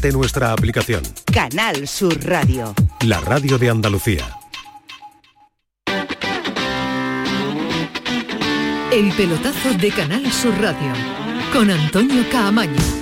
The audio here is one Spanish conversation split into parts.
de nuestra aplicación. Canal Sur Radio. La radio de Andalucía. El pelotazo de Canal Sur Radio con Antonio Caamaño.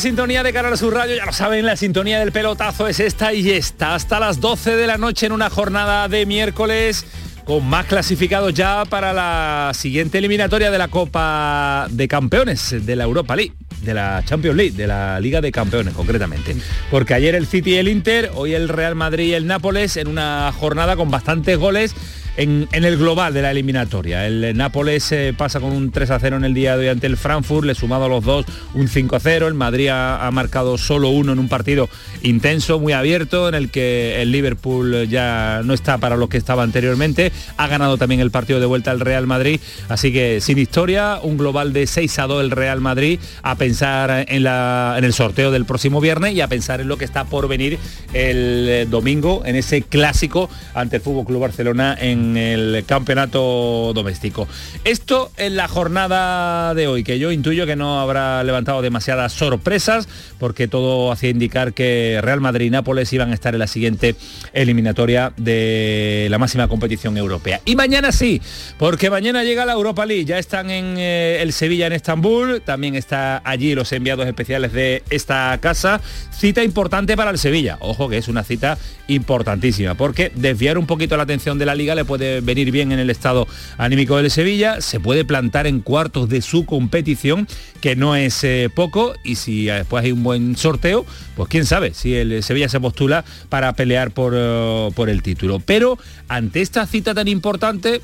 Sintonía de Canal Sur Radio. Ya lo saben, la sintonía del pelotazo es esta y esta. Hasta las 12 de la noche en una jornada de miércoles con más clasificados ya para la siguiente eliminatoria de la Copa de Campeones de la Europa League, de la Champions League, de la Liga de Campeones concretamente. Porque ayer el City y el Inter, hoy el Real Madrid y el Nápoles en una jornada con bastantes goles en, el global de la eliminatoria. El Nápoles eh, pasa con un 3 a 0 en el día de hoy ante el Frankfurt, le sumado a los dos un 5 a 0. El Madrid ha, marcado solo uno en un partido intenso, muy abierto, en el que el Liverpool ya no está para lo que estaba anteriormente. Ha ganado también el partido de vuelta al Real Madrid. Así que sin historia, un global de 6 a 2 el Real Madrid, a pensar en, la, en el sorteo del próximo viernes y a pensar en lo que está por venir el eh, domingo, en ese clásico ante el Fútbol Club Barcelona en el campeonato doméstico. Esto en la jornada de hoy, que yo intuyo que no habrá levantado demasiadas sorpresas, porque todo hacía indicar que Real Madrid y Nápoles iban a estar en la siguiente eliminatoria de la máxima competición europea. Y mañana sí, porque mañana llega la Europa League, ya están en eh, el Sevilla en Estambul, también está allí los enviados especiales de esta casa, cita importante para el Sevilla, ojo que es una cita importantísima, porque desviar un poquito la atención de la liga le puede venir bien en el estado anímico del Sevilla, se puede plantar en cuartos de su competición, que no es eh, poco, y si después hay un buen sorteo, pues quién sabe si el Sevilla se postula para pelear por, eh, por el título. Pero ante esta cita tan importante,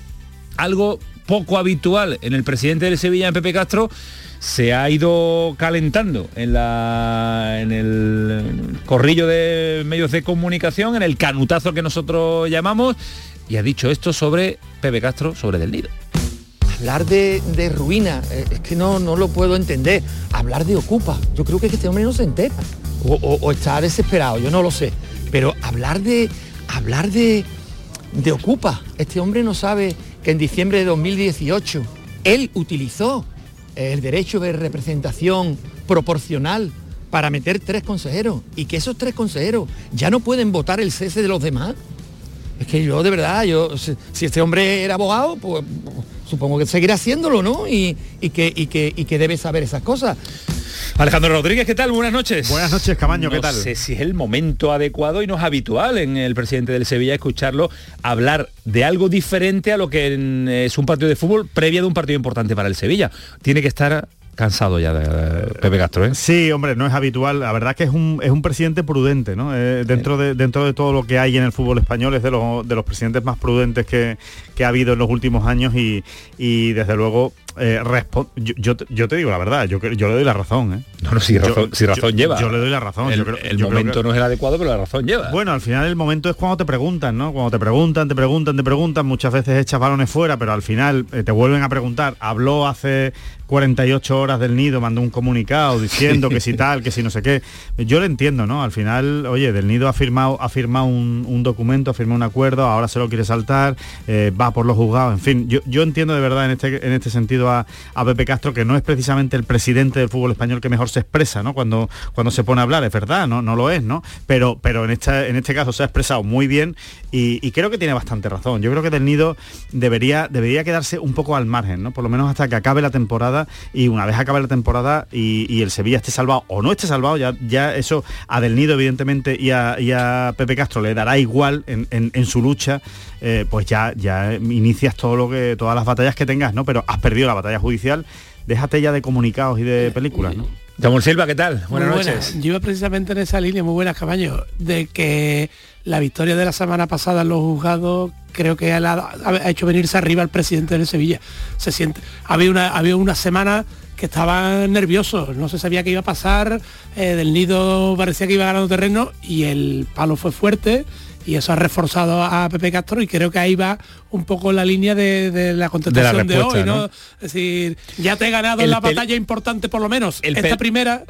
algo poco habitual en el presidente del Sevilla, en Pepe Castro, se ha ido calentando en, la, en el corrillo de medios de comunicación, en el canutazo que nosotros llamamos, y ha dicho esto sobre Pepe Castro, sobre Del Nido. Hablar de, ruina, eh, es que no, no lo puedo entender. Hablar de ocupa, yo creo que este hombre no se entera. O, está desesperado, yo no lo sé. Pero hablar de, hablar de, de ocupa, este hombre no sabe que en diciembre de 2018 él utilizó el derecho de representación proporcional para meter tres consejeros y que esos tres consejeros ya no pueden votar el cese de los demás. Es que yo de verdad, yo si este hombre era abogado, pues supongo que seguirá haciéndolo, ¿no? Y, que, y, que, y que debe saber esas cosas. Alejandro Rodríguez, ¿qué tal? Buenas noches. Buenas noches, Camaño, ¿qué tal? No sé si es el momento adecuado y no es habitual en el presidente del Sevilla escucharlo hablar de algo diferente a lo que es un partido de fútbol previa de un partido importante para el Sevilla. Tiene que estar cansado ya de, Pepe Castro, ¿eh? Sí, hombre, no es habitual. La verdad que es un, es un presidente prudente, ¿no? Eh, dentro, de, dentro de todo lo que hay en el fútbol español es de los, de los presidentes más prudentes que, que ha habido en los últimos años y, y desde luego eh, yo, yo, te digo la verdad, yo, yo le doy la razón. ¿eh? No, no, si razón, si razón lleva. Yo le doy la razón. El, momento no es el adecuado, pero la razón lleva. Bueno, al final el momento es cuando te preguntan, ¿no? Cuando te preguntan, te preguntan, te preguntan, muchas veces echas balones fuera, pero al final eh, te vuelven a preguntar. Habló hace 48 horas del nido, mandó un comunicado diciendo que si tal, que si no sé qué. Yo lo entiendo, ¿no? Al final, oye, del nido ha firmado, ha firmado un, documento, ha firmado un acuerdo, ahora se lo quiere saltar, eh, va por los juzgados, en fin. Yo, yo entiendo de verdad en este, en este sentido a, a, Pepe Castro, que no es precisamente el presidente del fútbol español que mejor se expresa, ¿no? Cuando, cuando se pone a hablar, es verdad, no, no lo es, ¿no? Pero, pero en, esta, en este caso se ha expresado muy bien y, creo que tiene bastante razón. Yo creo que del nido debería, debería quedarse un poco al margen, ¿no? Por lo menos hasta que acabe la temporada y una vez acabe la temporada y, el Sevilla esté salvado o no esté salvado, ya, ya eso a Del Nido evidentemente y a, Pepe Castro le dará igual en, su lucha eh, pues ya, ya inicias todo lo que, todas las batallas que tengas, ¿no? Pero has perdido la batalla judicial, déjate ya de comunicados y de películas, ¿no? Samuel Silva, ¿qué tal? Buenas Muy noches. buenas. Yo iba precisamente en esa línea, muy buenas, Cabaño, de que la victoria de la semana pasada en los juzgados creo que ha, ha hecho venirse arriba al presidente del Sevilla. Se siente. Había una, había una semana que estaban nerviosos, no se sabía qué iba a pasar, eh, del nido parecía que iba ganando terreno y el palo fue fuerte y eso ha reforzado a Pepe Castro y creo que ahí va un poco la línea de, de la contestación de, hoy, ¿no? ¿no? Es decir, ya te he ganado El en la batalla importante por lo menos. El Esta primera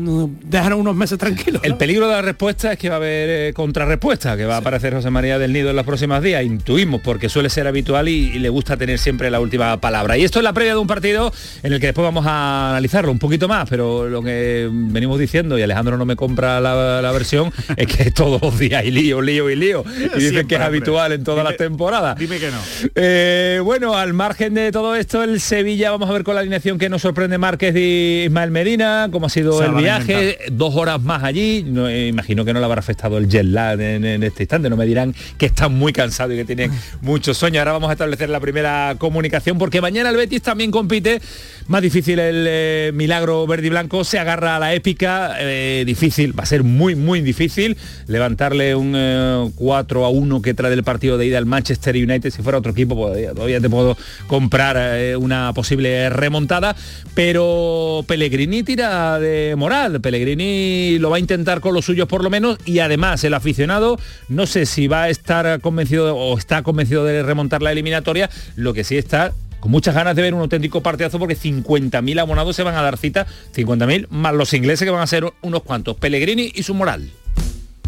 déjanos unos meses tranquilos. El peligro de la respuesta es que va a haber eh, contrarrespuesta, que va a aparecer José María del Nido en los próximos días. Intuimos, porque suele ser habitual y, y le gusta tener siempre la última palabra. Y esto es la previa de un partido en el que después vamos a analizarlo un poquito más, pero lo que venimos diciendo, y Alejandro no me compra la, la versión, es que todos los días hay lío, lío y lío. Y dicen Siempre, que es habitual en todas Dime- las temporadas. Dime que no. Eh, bueno, al margen de todo esto, el Sevilla, vamos a ver con la alineación que nos sorprende Márquez y Ismael Medina, cómo ha sido el viaje, dos horas más allí, no, eh, imagino que no le habrá afectado el jet lag en, en este instante, no me dirán que están muy cansados y que tienen muchos sueños. Ahora vamos a establecer la primera comunicación porque mañana el Betis también compite, más difícil el eh, milagro verde y blanco, se agarra a la épica, eh, difícil, va a ser muy, muy difícil levantarle un eh, 4 a 1 que trae del partido de ida al Manchester United, si fuera otro equipo todavía, todavía te puedo comprar una posible remontada, pero Pellegrini tira de moral, Pellegrini lo va a intentar con los suyos por lo menos y además el aficionado no sé si va a estar convencido o está convencido de remontar la eliminatoria, lo que sí está con muchas ganas de ver un auténtico partidazo porque 50.000 abonados se van a dar cita, 50.000 más los ingleses que van a ser unos cuantos, Pellegrini y su moral.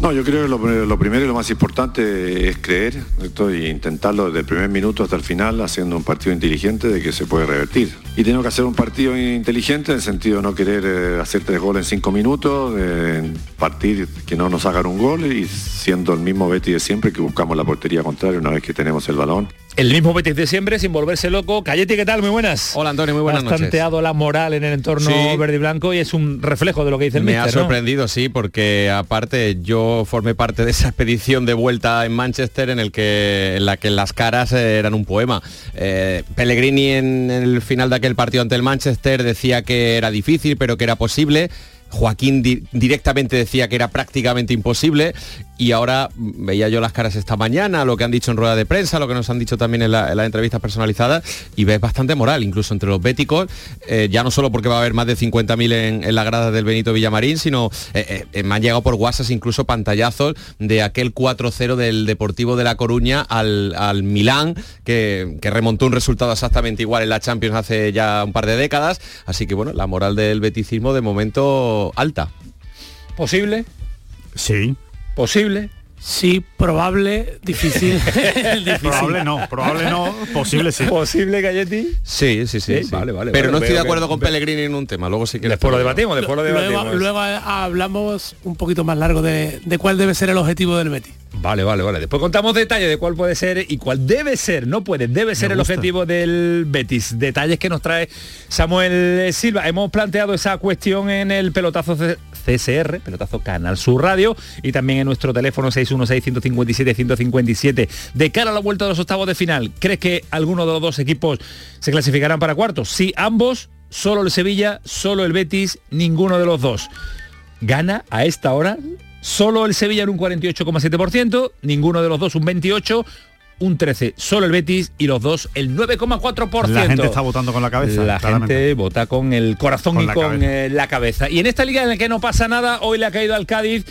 No, yo creo que lo, primero y lo más importante es creer ¿cierto? y intentarlo desde el primer minuto hasta el final haciendo un partido inteligente de que se puede revertir. Y tenemos que hacer un partido inteligente en el sentido de no querer eh, hacer tres goles en cinco minutos, partir que no nos hagan un gol y siendo el mismo Betty de siempre que buscamos la portería contraria una vez que tenemos el balón. El mismo Betis de siempre, sin volverse loco. Cayeti, ¿qué tal? Muy buenas. Hola Antonio, muy buenas Has noches. tanteado la moral en el entorno Sí. verde y blanco y es un reflejo de lo que dice el Me ha sorprendido, sí, porque aparte yo formé parte de esa expedición de vuelta en Manchester en el que en la que las caras eh, eran un poema. Eh, Pellegrini en el final de aquel partido ante el Manchester decía que era difícil, pero que era posible. Joaquín di- directamente decía que era prácticamente imposible y ahora veía yo las caras esta mañana, lo que han dicho en rueda de prensa, lo que nos han dicho también en, la- en las entrevistas personalizadas y ves bastante moral, incluso entre los béticos, eh, ya no solo porque va a haber más de 50.000 en, en la grada del Benito Villamarín, sino eh, eh, me han llegado por WhatsApp incluso pantallazos de aquel 4-0 del Deportivo de La Coruña al, al Milán, que, que remontó un resultado exactamente igual en la Champions hace ya un par de décadas, así que bueno, la moral del beticismo de momento alta. ¿Posible? Sí. ¿Posible? Sí, probable, difícil. difícil. Probable no, probable no, posible sí. ¿Posible, Galletti? Sí, sí, sí. Sí, sí. vale, vale, Pero vale, no estoy de acuerdo que- con Pellegrini en un tema. Luego sí que Después lo debatimos, después lo debatimos. Luego, luego hablamos un poquito más largo de, de cuál debe ser el objetivo del Betis. Vale, vale, vale. Después contamos detalles de cuál puede ser y cuál debe ser, no puede, debe ser el objetivo del Betis. Detalles que nos trae Samuel Silva. Hemos planteado esa cuestión en el pelotazo CSR, pelotazo Canal Sur Radio, y también en nuestro teléfono 616-157-157. De cara a la vuelta de los octavos de final, ¿crees que alguno de los dos equipos se clasificarán para cuartos? Sí, ambos, solo el Sevilla, solo el Betis, ninguno de los dos. Gana a esta hora solo el Sevilla en un 48,7%, ninguno de los dos un 28%, un 13 solo el Betis y los dos el 9,4%. La gente está votando con la cabeza. La claramente. gente vota con el corazón Con y la con cabeza. eh, la cabeza. Y en esta liga en la que no pasa nada, hoy le ha caído al Cádiz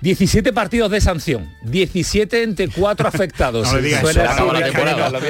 17 partidos de sanción, 17 entre 4 afectados. No le digas Suena eso, No le digas Carlos,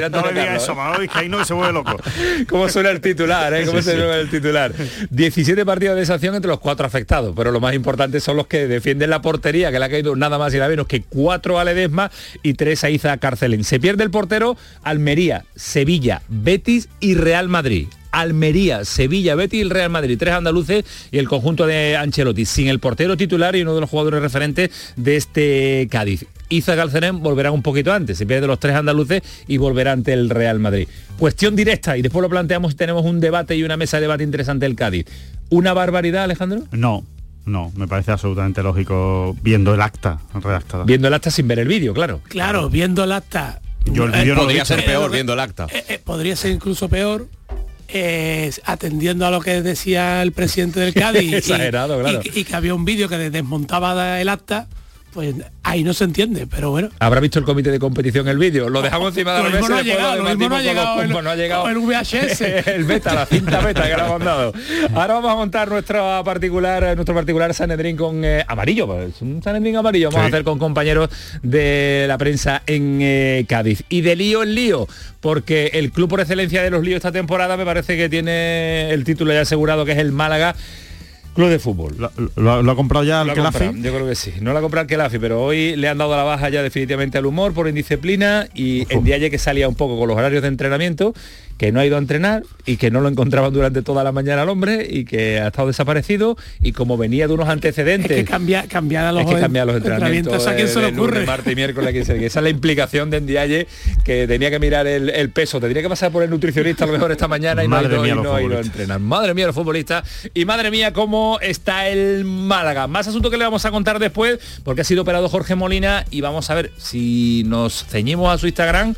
eso, ¿eh? Manolo que se vuelve loco. ¿Cómo suena el titular? eh? ¿Cómo Sí, sí. suena el titular? 17 partidos de sanción entre los cuatro afectados, pero lo más importante son los que defienden la portería, que le ha caído nada más y nada menos que cuatro a Ledesma y tres a Iza Carcelén. Se pierde el portero Almería, Sevilla, Betis y Real Madrid. Almería, Sevilla, Betis y el Real Madrid, tres andaluces y el conjunto de Ancelotti, sin el portero titular y uno de los jugadores referentes de este Cádiz. Iza Calcerén volverá un poquito antes, se pierde los tres andaluces y volverá ante el Real Madrid. Cuestión directa y después lo planteamos y tenemos un debate y una mesa de debate interesante del Cádiz. ¿Una barbaridad, Alejandro? No, No, me parece absolutamente lógico viendo el acta redactada. Viendo el acta sin ver el vídeo, claro. Claro, viendo el acta. Yo el eh, no Podría ser peor viendo el acta. eh, eh, podría ser incluso peor eh, atendiendo a lo que decía el presidente del Cádiz y- Exagerado, y, claro. y que había un vídeo que desmontaba el acta pues ahí no se entiende pero bueno ¿Habrá visto el comité de competición el vídeo? Lo dejamos encima de la mesa. no ha llegado, lo no ha llegado el- cumpos, no ha llegado el VHS. el beta, la cinta beta que le hemos dado. Ahora vamos a montar nuestra particular, nuestro particular Sanedrín con eh, amarillo. pues, un Sanedrín amarillo vamos a hacer con compañeros de la prensa en eh, Cádiz. Y de lío en lío, porque el club por excelencia de los líos esta temporada me parece que tiene el título ya asegurado que es el Málaga Club de Fútbol. ¿Lo, lo- lo ha comprado ya el Kelafi? Yo creo que sí. No la ha comprado el Kelafi, pero hoy le han dado la baja ya definitivamente al humor por indisciplina y en día que salía un poco con los horarios de entrenamiento, que no ha ido a entrenar y que no lo encontraban durante toda la mañana al hombre y que ha estado desaparecido y como venía de unos es antecedentes. que cambia cambiar a los, es que cambiar los entrenamientos a quién se le ocurre martes y miércoles que, se- esa es la implicación de Ndiaye que tenía que mirar el, el peso. Tendría que pasar por el nutricionista a lo mejor esta mañana y no ha Madre ido, mía, y no a futbolistas. entrenar. Madre mía los futbolistas. Y madre mía cómo está el Málaga más asunto que le vamos a contar después porque ha sido operado Jorge Molina y vamos a ver si nos ceñimos a su Instagram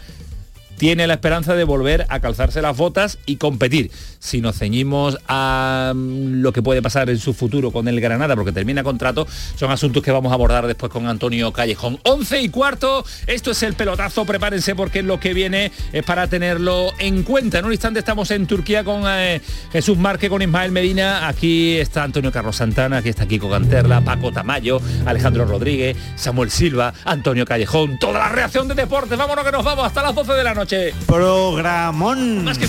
tiene la esperanza de volver a calzarse las botas y competir. Si nos ceñimos a mm, lo que puede pasar en su futuro con el Granada, porque termina contrato, son asuntos que vamos a abordar después con Antonio Callejón. 11 y cuarto, esto es el pelotazo, prepárense porque lo que viene es para tenerlo en cuenta. En un instante estamos en Turquía con eh, Jesús Marque, con Ismael Medina, aquí está Antonio Carlos Santana, aquí está Kiko Canterla, Paco Tamayo, Alejandro Rodríguez, Samuel Silva, Antonio Callejón, toda la reacción de deportes, vámonos que nos vamos hasta las 12 de la noche. Programón. Más que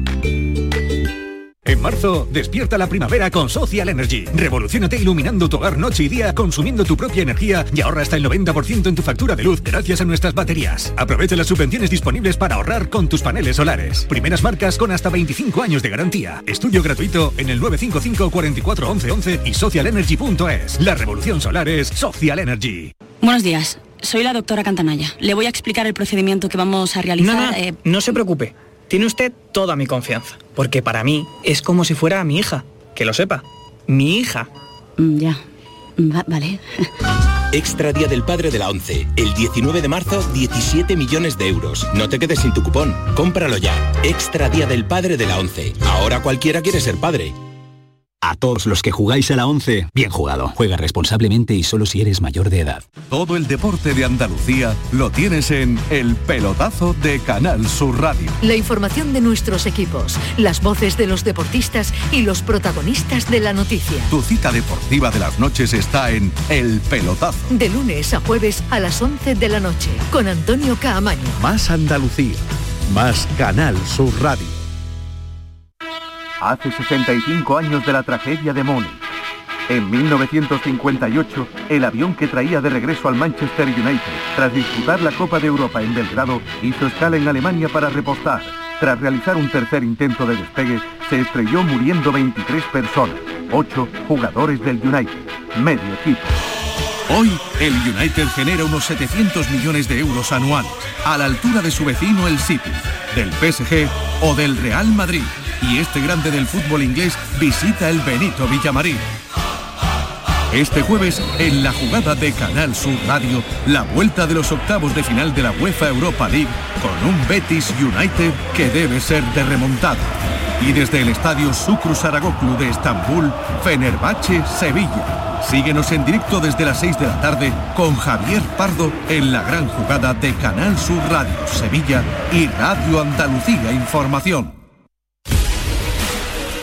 En marzo, despierta la primavera con Social Energy. Revolucionate iluminando tu hogar noche y día, consumiendo tu propia energía y ahorra hasta el 90% en tu factura de luz gracias a nuestras baterías. Aprovecha las subvenciones disponibles para ahorrar con tus paneles solares. Primeras marcas con hasta 25 años de garantía. Estudio gratuito en el 955 44 11 11 y socialenergy.es. La revolución solar es Social Energy. Buenos días, soy la doctora Cantanaya. Le voy a explicar el procedimiento que vamos a realizar. No, no, eh, no se preocupe. Tiene usted toda mi confianza. Porque para mí es como si fuera mi hija. Que lo sepa. Mi hija. mm, ya. Va- vale. Extra Día del Padre de la ONCE. El 19 de marzo, 17 millones de euros. No te quedes sin tu cupón. Cómpralo ya. Extra Día del Padre de la ONCE. Ahora cualquiera quiere ser padre. A todos los que jugáis a la 11, bien jugado. Juega responsablemente y solo si eres mayor de edad. Todo el deporte de Andalucía lo tienes en El Pelotazo de Canal Sur Radio. La información de nuestros equipos, las voces de los deportistas y los protagonistas de la noticia. Tu cita deportiva de las noches está en El Pelotazo. De lunes a jueves a las 11 de la noche con Antonio Caamaño. Más Andalucía. Más Canal Sur Radio. Hace 65 años de la tragedia de Múnich. En 1958, el avión que traía de regreso al Manchester United, tras disputar la Copa de Europa en Belgrado, hizo escala en Alemania para repostar. Tras realizar un tercer intento de despegue, se estrelló muriendo 23 personas, 8 jugadores del United, medio equipo. Hoy, el United genera unos 700 millones de euros anuales, a la altura de su vecino el City, del PSG o del Real Madrid. Y este grande del fútbol inglés visita el Benito Villamarín. Este jueves, en la jugada de Canal Sur Radio, la vuelta de los octavos de final de la UEFA Europa League con un Betis United que debe ser de remontada. Y desde el estadio Sucru Saragoglu de Estambul, Fenerbahce Sevilla. Síguenos en directo desde las 6 de la tarde con Javier Pardo en la gran jugada de Canal Sur Radio Sevilla y Radio Andalucía Información.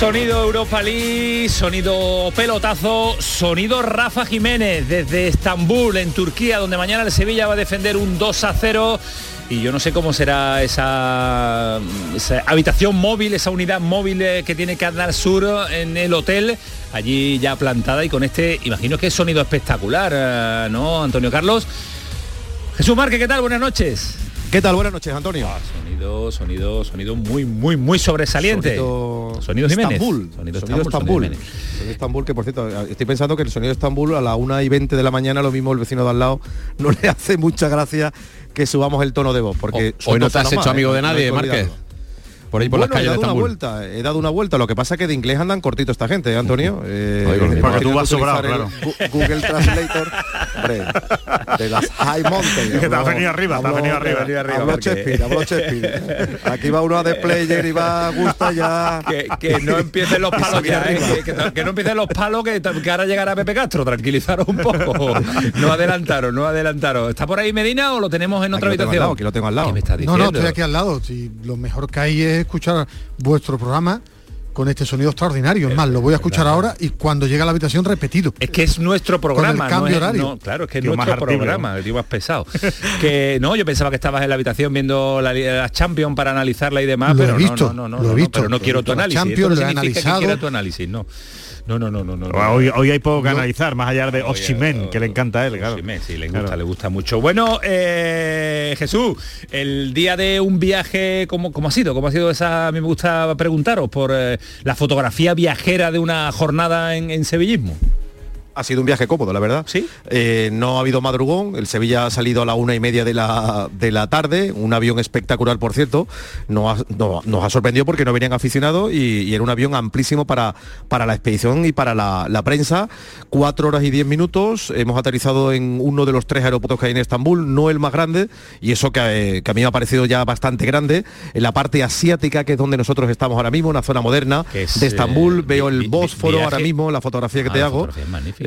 Sonido Europa League, sonido pelotazo, sonido Rafa Jiménez desde Estambul, en Turquía, donde mañana el Sevilla va a defender un 2 a 0 y yo no sé cómo será esa, habitación móvil, esa unidad móvil eh, que tiene Canal Sur en el hotel, allí ya plantada y con este, imagino que sonido espectacular, eh, ¿no, Antonio Carlos? Jesús Marque, ¿qué tal? Buenas noches. ¿Qué tal? Buenas noches, Antonio. Ah, sonido, sonido, sonido muy, muy, muy sobresaliente. Sonido, sonido Jiménez. Estambul. Sonido Estambul, Estambul. sonido Sonido Estambul, que por cierto, estoy pensando que el sonido de Estambul a la 1 y 20 de la mañana, lo mismo el vecino de al lado, no le hace mucha gracia que subamos el tono de voz. Porque Hoy no te has hecho más, amigo ¿eh? de No nadie, Márquez. Por ahí por Bueno, las he calles de dado una vuelta, he dado una vuelta. Lo que pasa es que de inglés andan cortito esta gente, ¿eh, Antonio. Eh, porque tú vas sobrado, Gu- Google Translator, hombre, de las High Mountains. Que te has Hablo- venido arriba, te has hablo- venido arriba. venido arriba, Hablo porque- Shakespeare, hablo Shakespeare. Aquí va uno a The Player y va a gusto ya. Que, que no empiecen los palos ya, ¿eh? que, que- que no empiecen los palos que, que ahora llegará Pepe Castro, tranquilizaros un poco. No adelantaros, no adelantaros. ¿Está por ahí Medina o lo tenemos en otra Aquí lo tengo al habitación? lado, aquí lo tengo al lado. ¿Qué me estás No, no, estoy aquí al lado. Si lo mejor que hay es escuchar vuestro programa con este sonido extraordinario. Es más, lo voy a escuchar ahora y cuando llegue a la habitación repetido. Es que es nuestro programa, Con el cambio no es- horario. no, claro, es que es Tío, nuestro programa, el tío más pesado. que no, yo pensaba que estabas en la habitación viendo la, la Champions para analizarla y demás, Lo he pero visto, no, no, no, no, lo he no, visto, pero no he quiero tu análisis. Champions, Esto no lo he que analizado. quiera tu análisis, no. No, no, no, no, no. no. Hoy, hoy hay poco que analizar, más allá de Oximen, que le encanta a él, claro. Osimhen, sí, le gusta, Claro. le gusta mucho. Bueno, eh, Jesús, el día de un viaje, ¿cómo, cómo ha sido? ¿Cómo ha sido esa? A mí me gusta preguntaros por eh, la fotografía viajera de una jornada en, en sevillismo. Ha sido un viaje cómodo, la verdad. Sí. Eh, no ha habido madrugón. El Sevilla ha salido a la una y media de la, de la tarde. Un avión espectacular, por cierto. Nos ha, no- nos ha sorprendido porque no venían aficionados y, y era un avión amplísimo para, para la expedición y para la, la prensa. Cuatro horas y diez minutos. Hemos aterrizado en uno de los tres aeropuertos que hay en Estambul, no el más grande, y eso que, eh, que a mí me ha parecido ya bastante grande. En la parte asiática, que es donde nosotros estamos ahora mismo, una zona moderna es, de Estambul. eh, Veo el Bósforo ahora mismo, la fotografía que Ah, te hago.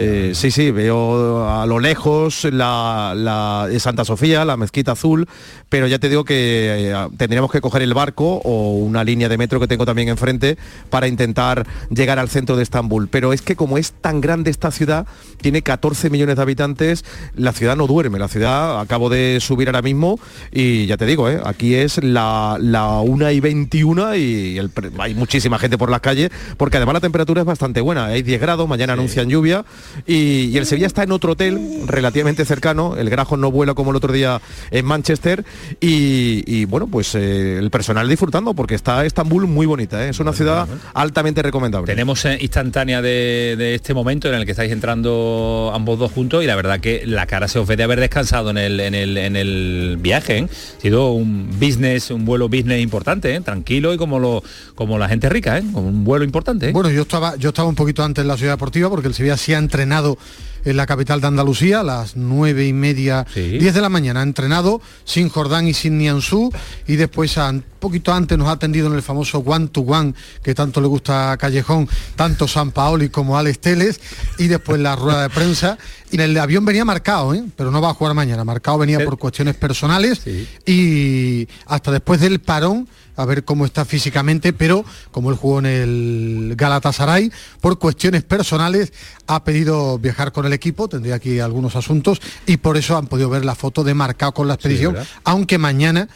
Eh, sí, sí, veo a lo lejos la, Santa Sofía, la mezquita azul, pero ya te digo que eh, tendríamos que coger el barco o una línea de metro que tengo también enfrente para intentar llegar al centro de Estambul. Pero es que como es tan grande esta ciudad, tiene 14 millones de habitantes, la ciudad no duerme, la ciudad acabo de subir ahora mismo y ya te digo, eh, aquí es la, la 1 y 21 y el hay muchísima gente por las calles, porque además la temperatura es bastante buena, hay 10 grados, mañana anuncian lluvia y, y el Sevilla está en otro hotel relativamente cercano, el Grajo no vuela como el otro día en Manchester y, y, bueno, pues eh, el personal disfrutando porque está Estambul muy bonita, ¿eh? es una ciudad altamente recomendable. Tenemos eh, instantánea de, de este momento en el que estáis entrando ambos dos juntos y la verdad que la cara se os ve de haber descansado en el, en el, en el viaje. ¿eh? Ha sido un business, un vuelo business importante, ¿eh? tranquilo y como, lo, como la gente rica, ¿eh? como un vuelo importante. ¿eh? Bueno, yo estaba, yo estaba un poquito antes en la ciudad deportiva porque el Sevilla sí ha entrenado en la capital de Andalucía a las nueve y media, Sí. 10 de la mañana. Ha entrenado sin Jordán y sin Nianzú y después un poquito antes nos ha atendido en el famoso one to one que tanto le gusta a Callejón, tanto San Paoli como Alex Teles y después la rueda de prensa. Y en el avión venía marcado, ¿eh? pero no va a jugar mañana. Marcado venía por cuestiones personales y hasta después del parón a ver cómo está físicamente, pero como él jugó en el Galatasaray, por cuestiones personales ha pedido viajar con el equipo, tendría aquí algunos asuntos, y por eso han podido ver la foto de marcado con la expedición, aunque mañana,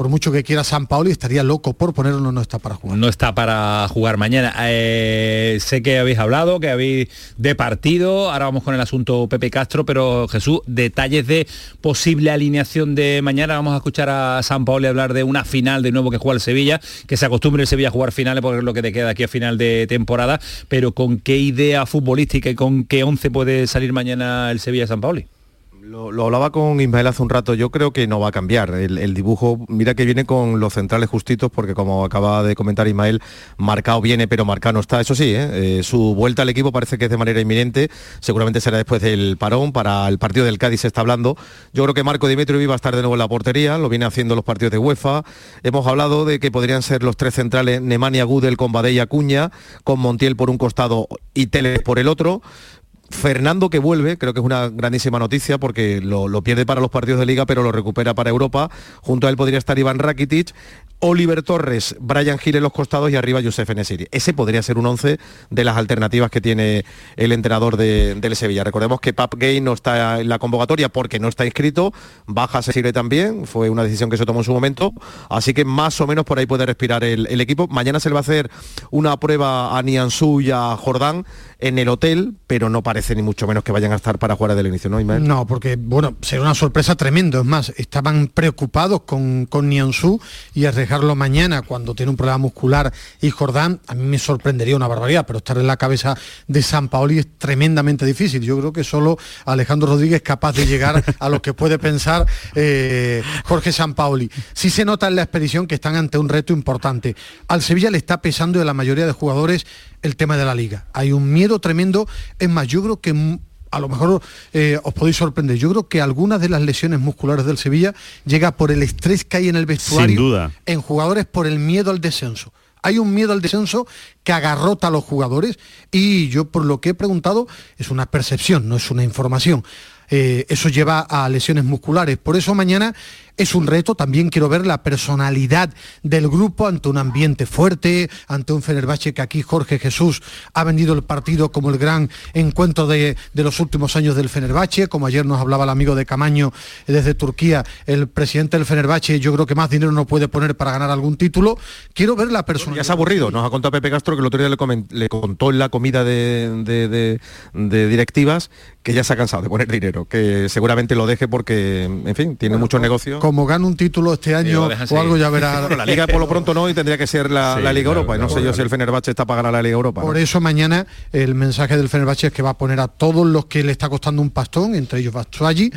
por mucho que quiera San Paolo, estaría loco por ponerlo, no está para jugar. no está para jugar mañana. Eh, sé que habéis hablado, que habéis de partido, ahora vamos con el asunto Pepe Castro, pero Jesús, detalles de posible alineación de mañana, vamos a escuchar a San Paolo hablar de una final de nuevo que juega el Sevilla, que se acostumbre el Sevilla a jugar finales porque es lo que te queda aquí a final de temporada, pero con qué idea futbolística y con qué once puede salir mañana el Sevilla San Paoli. Lo, hablaba con Ismael hace un rato, yo creo que no va a cambiar. El, dibujo, mira que viene con los centrales justitos, porque como acaba de comentar Ismael, marcado viene, pero marcado no está. Eso sí, ¿eh? Eh, su vuelta al equipo parece que es de manera inminente, seguramente será después del parón, para el partido del Cádiz se está hablando. Yo creo que Marco Dimitri va a estar de nuevo en la portería, lo viene haciendo los partidos de UEFA. Hemos hablado de que podrían ser los tres centrales Nemanja Gudel con Badey y Acuña, con Montiel por un costado y Teles por el otro. Fernando que vuelve, creo que es una grandísima noticia porque lo, pierde para los partidos de liga, pero lo recupera para Europa. Junto a él podría estar Iván Rakitic, Oliver Torres, Brian Gil en los costados y arriba Josef Nesiri. Ese podría ser un 11 de las alternativas que tiene el entrenador de, del Sevilla. Recordemos que Pap Gay no está en la convocatoria porque no está inscrito, baja Nesiri también, fue una decisión que se tomó en su momento, así que más o menos por ahí puede respirar el, equipo. Mañana se le va a hacer una prueba a Nianzú y a Jordán en el hotel, pero no parece ni mucho menos que vayan a estar para jugar del inicio, ¿no? No, porque, bueno, será una sorpresa tremenda. Es más, estaban preocupados con, con Nianzú y arriesgarlo mañana cuando tiene un problema muscular y Jordán, a mí me sorprendería una barbaridad, pero estar en la cabeza de San Paoli es tremendamente difícil. Yo creo que solo Alejandro Rodríguez es capaz de llegar a lo que puede pensar eh, Jorge San Paoli. Sí se nota en la expedición que están ante un reto importante. Al Sevilla le está pesando a la mayoría de jugadores el tema de la liga. Hay un miedo tremendo. Es más, yo creo que a lo mejor eh, os podéis sorprender. Yo creo que algunas de las lesiones musculares del Sevilla llega por el estrés que hay en el vestuario Sin duda. en jugadores por el miedo al descenso. Hay un miedo al descenso que agarrota a los jugadores y yo por lo que he preguntado es una percepción, no es una información. Eh, eso lleva a lesiones musculares. Por eso mañana es un reto, también quiero ver la personalidad del grupo ante un ambiente fuerte, ante un Fenerbahce que aquí Jorge Jesús ha vendido el partido como el gran encuentro de, de los últimos años del Fenerbahce, como ayer nos hablaba el amigo de Camaño desde Turquía, el presidente del Fenerbahce, yo creo que más dinero no puede poner para ganar algún título. Quiero ver la personalidad. Ya se ha aburrido, nos ha contado Pepe Castro que el otro día le, le contó en la comida de, de, de, de, directivas que ya se ha cansado de poner dinero, que seguramente lo deje porque, en fin, tiene bueno, muchos negocios como gane un título este año o algo ya verá. Bueno, la Liga por lo pronto no y tendría que ser la, sí, la Liga claro, Europa. Y no sé yo si el Fenerbahce está para ganar la Liga Europa. Por ¿no? eso mañana el mensaje del Fenerbahce es que va a poner a todos los que le está costando un pastón, entre ellos Bastuaggi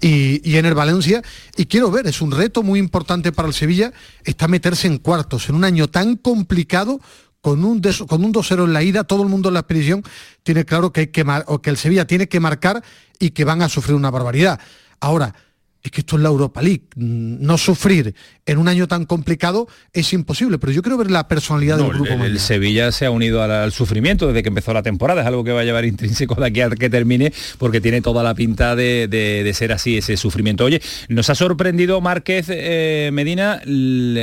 y, y Ener Valencia. Y quiero ver, es un reto muy importante para el Sevilla, está meterse en cuartos en un año tan complicado con un, con un 2-0 en la ida, todo el mundo en la expedición tiene claro que, hay que, o que el Sevilla tiene que marcar y que van a sufrir una barbaridad. Ahora, es que esto es la Europa League. No sufrir en un año tan complicado es imposible, pero yo quiero ver la personalidad no, del grupo. El, el, Sevilla se ha unido al, al, sufrimiento desde que empezó la temporada, es algo que va a llevar intrínseco de aquí a que termine, porque tiene toda la pinta de, de, de ser así ese sufrimiento. Oye, nos ha sorprendido Márquez eh, Medina el,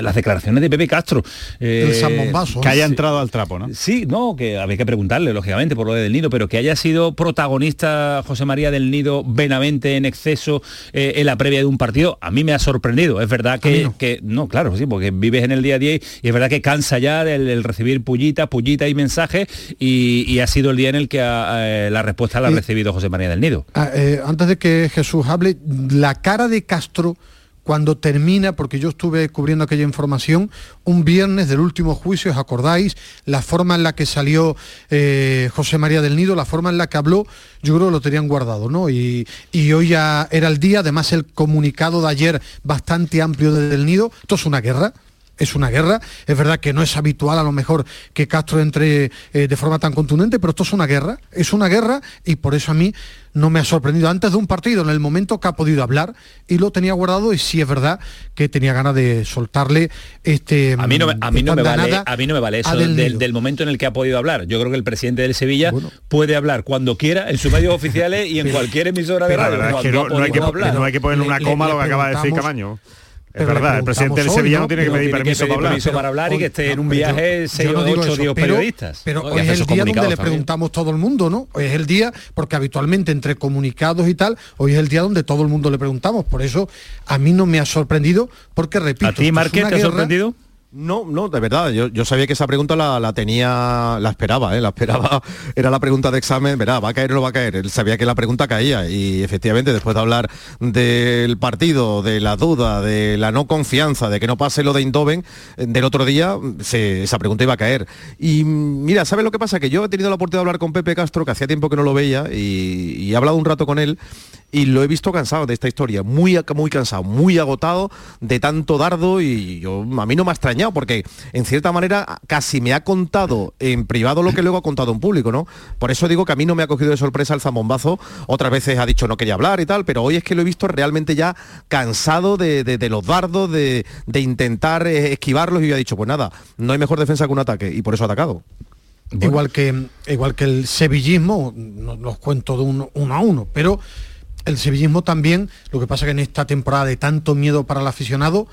las declaraciones de Pepe Castro. Eh, el San Bombazo, que haya sí. entrado al trapo, ¿no? Sí, no, que había que preguntarle, lógicamente, por lo del Nido, pero que haya sido protagonista José María del Nido venamente en exceso eh, en la previa de un partido, a mí me ha sorprendido. Es verdad que no. que no. claro, sí, porque vives en el día a día y es verdad que cansa ya el, el recibir pullitas, pullitas y mensajes y, y, ha sido el día en el que eh, la respuesta la ha recibido José María del Nido. Ah, eh, antes de que Jesús hable, la cara de Castro cuando termina, porque yo estuve cubriendo aquella información, un viernes del último juicio, ¿os acordáis? La forma en la que salió eh, José María del Nido, la forma en la que habló, yo creo que lo tenían guardado, ¿no? Y, y, hoy ya era el día, además el comunicado de ayer bastante amplio de Del Nido, esto es una guerra, es una guerra. Es verdad que no es habitual a lo mejor que Castro entre eh, de forma tan contundente, pero esto es una guerra, es una guerra y por eso a mí no me ha sorprendido antes de un partido, en el momento que ha podido hablar y lo tenía guardado y sí es verdad que tenía ganas de soltarle este a mí no, a mí no me vale a mí no me vale eso del, del, del, momento en el que ha podido hablar. Yo creo que el presidente del Sevilla bueno. puede hablar cuando quiera en sus medios oficiales y en cualquier emisora de radio. No, hay que, no, hay que, ponerle una coma a lo que acaba de decir Camaño. Es verdad, el presidente del Sevilla no tiene que pedir permiso, para, hablar. permiso para hablar y que esté en un viaje seis o ocho días periodistas. Pero hoy es el día donde le preguntamos todo el mundo, ¿no? Hoy es el día, porque habitualmente entre comunicados y tal, hoy es el día donde todo el mundo le preguntamos. Por eso a mí no me ha sorprendido, porque repito. ¿A ti, Márquez, te ha sorprendido? No, no, de verdad, yo, yo sabía que esa pregunta la, la tenía, la esperaba, ¿eh? la esperaba, era la pregunta de examen, verá, va a caer o no va a caer, él sabía que la pregunta caía y efectivamente después de hablar del partido, de la duda, de la no confianza, de que no pase lo de Indoven, eh, del otro día esa pregunta iba a caer. Y mm, mira, ¿sabes lo que pasa? Que yo he tenido la oportunidad de hablar con Pepe Castro, que hacía tiempo que no lo veía, y, he hablado un rato con él y lo he visto cansado de esta historia, muy, muy cansado, muy agotado de tanto dardo y yo a mí no me ha porque en cierta manera casi me ha contado en privado lo que luego ha contado en público, ¿no? Por eso digo que a mí no me ha cogido de sorpresa el zambombazo, otras veces ha dicho no quería hablar y tal, pero hoy es que lo he visto realmente ya cansado de, los dardos, de, de intentar esquivarlos y ha dicho, pues nada, no hay mejor defensa que un ataque y por eso ha atacado. Igual que igual que el sevillismo, no los cuento de uno, uno a uno, pero el sevillismo también, lo que pasa que en esta temporada de tanto miedo para el aficionado,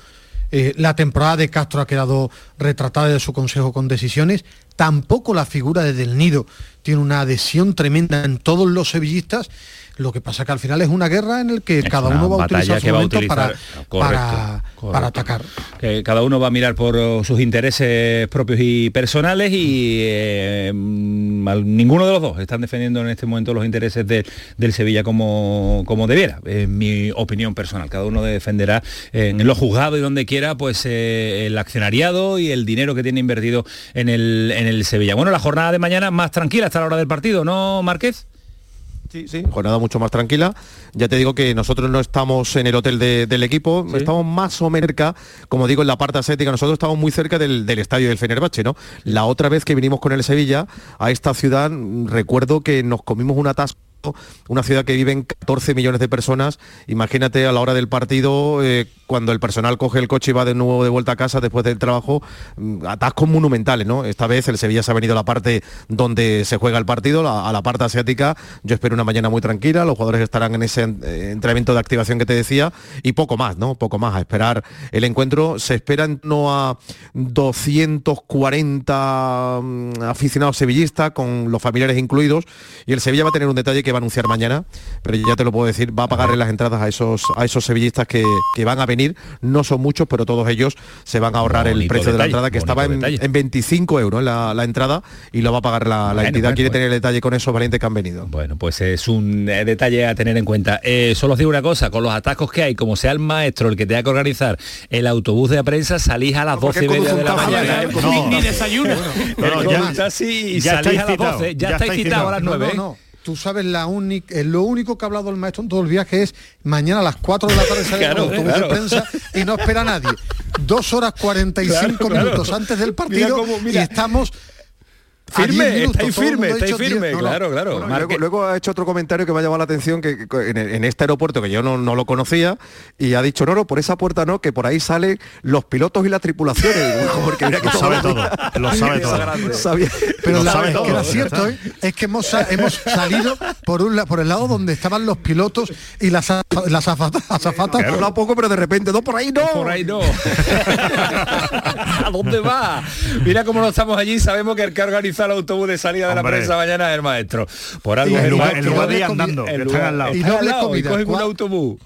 eh, la temporada de Castro ha quedado retratada de su consejo con decisiones, tampoco la figura de Del Nido tiene una adhesión tremenda en todos los sevillistas, lo que pasa que al final es una guerra en el que cada uno va a utilizar su para. Correcto, para, correcto. para atacar. que cada uno va a mirar por oh, sus intereses propios y personales y eh, mm, ninguno de los dos están defendiendo en este momento los intereses de- del Sevilla como, como debiera, en mi opinión personal. Cada uno defenderá eh, en los juzgados y donde quiera pues eh, el accionariado y el dinero que tiene invertido en el, en el Sevilla. Bueno, la jornada de mañana más tranquila hasta la hora del partido, ¿no, Márquez? Sí, sí, jornada mucho más tranquila. Ya te digo que nosotros no estamos en el hotel de- del equipo, estamos más o menos cerca, como digo, en la parte asiática, nosotros estamos muy cerca del, del estadio del Fenerbahce, ¿no? La otra vez que vinimos con el Sevilla a esta ciudad, mm, recuerdo que nos comimos un atasco una ciudad que viven 14 millones de personas, imagínate a la hora del partido, eh, cuando el personal coge el coche y va de nuevo de vuelta a casa después del trabajo, mm, atascos monumentales, ¿no? Esta vez el Sevilla se ha venido a la parte donde se juega el partido, a la parte asiática, yo espero una mañana muy tranquila, los jugadores estarán en ese eh, entrenamiento de activación que te decía, y poco más, ¿no? Poco más, a esperar el encuentro, se espera en torno a 240 mm, aficionados sevillistas, con los familiares incluidos, y el Sevilla va a tener un detalle que va a anunciar mañana, pero ya te lo puedo decir, va a pagarle las entradas a esos, a esos sevillistas que, que van a venir, no son muchos, pero todos ellos se van a ahorrar el precio de la entrada, que estaba en, detalle. en 25 euros la, la entrada, y lo va a pagar la, la entidad. bueno, Quiere bueno. tener el detalle con esos valientes que han venido. Bueno, pues es un eh, detalle a tener en cuenta. Eh, solo os digo una cosa, con los atascos que hay, como sea el maestro el que tenga que organizar el autobús de prensa, salís a las 12 y media de la mañana. ¿eh? Ni, ni desayuno. El ya- ya salís estáis a las citados, 12. Ya, ya estáis citados a las citados. 9. Tú sabes la única, eh, lo único que ha hablado el maestro en todo el viaje es mañana a las 4 de la tarde sale Claro, el claro. de prensa y no espera a nadie. Dos horas 45 Claro, minutos antes del Mira partido cómo- mira. y estamos a 10 Firme, minutos, el firme, 10. firme, No, no. claro, claro. Bueno, y Marque- luego, luego ha hecho otro comentario que me ha llamado la atención que, que en, en este aeropuerto que yo no, no lo conocía y ha dicho no no por esa puerta no que por ahí salen los pilotos y las tripulaciones porque mira que Lo sabe todo, lo sabe todo. Sabía- Pero Lo la sabe verdad todo, que era cierto, está. ¿eh? es que hemos, hemos salido por un por el lado donde estaban los pilotos y las, las azafata- azafatas. Habla poco pero de repente no por ahí no Por ahí no. ¿A dónde va? Mira cómo no estamos allí, sabemos que el que organiza el autobús de salida de la Hombre. prensa mañana es el maestro. Por algo Y es en el lugar- lugar de ir andando, que El están al lado. Y y cogen un autobús.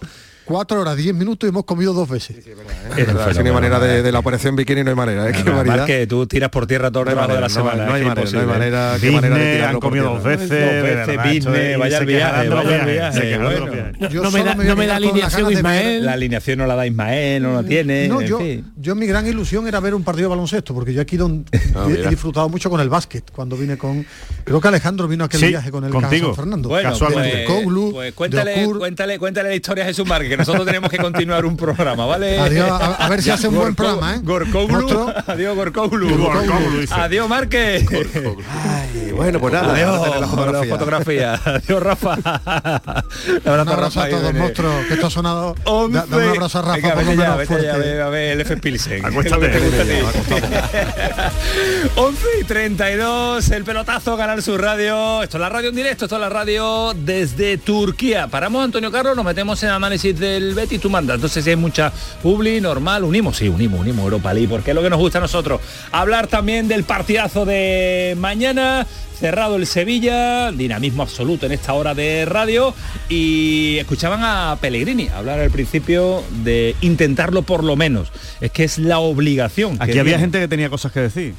Cuatro horas, diez minutos y hemos comido dos veces. Es verdad, si no hay manera de, de la operación bikini no hay manera ¿eh? Que tú tiras por tierra todo el No hay trabajo de la manera, no, semana. no hay manera, no hay imposible. manera, qué manera de tirarlo han comido dos veces, Dos de veces, vaya el viaje, de vaya el viaje, de no me solo da, alineación de Ismael. La alineación no la da Ismael, no la tiene. No, yo, mi gran ilusión era ver un partido de baloncesto, porque yo aquí Ah, he, disfrutado mucho con el básquet, cuando vine con... Creo que Alejandro vino a aquel viaje con el Fernando. Bueno, Casualmente. De pues de cuéntale, Okur. cuéntale, cuéntale la historia a Jesús Márquez, que nosotros tenemos que continuar un programa, ¿vale? Adiós, a- a ver si hace un buen programa, ¿eh? Gorkoglu, Monstruo. adiós Gorkoglu. Gorkoglu, dice. Adiós Márquez. Ay, bueno pues nada Adiós, la fotografía. fotografía. Adiós, Rafa. Un Un abrazo a todos, monstruos, que esto ha sonado... Da, da un abrazo a Rafa, Venga, ya, vete ya, a ver el F. Pilsen. Acuéstate. Es lo que te gusta a ti. 11 y 32, el pelotazo, Canal Sur Radio. Esto es la radio en directo, esto es la radio desde Turquía. Paramos, Antonio Carlos, nos metemos en análisis del Betis, tú mandas. Entonces si hay mucha publi, normal, unimos, sí, unimos, unimos Europa League, porque es lo que nos gusta a nosotros. Hablar también del partidazo de mañana, cerrado el Sevilla, dinamismo absoluto en esta hora de radio y escuchaban a Pellegrini hablar al principio de intentarlo por lo menos. Es que es la obligación. Aquí había gente que tenía cosas que decir.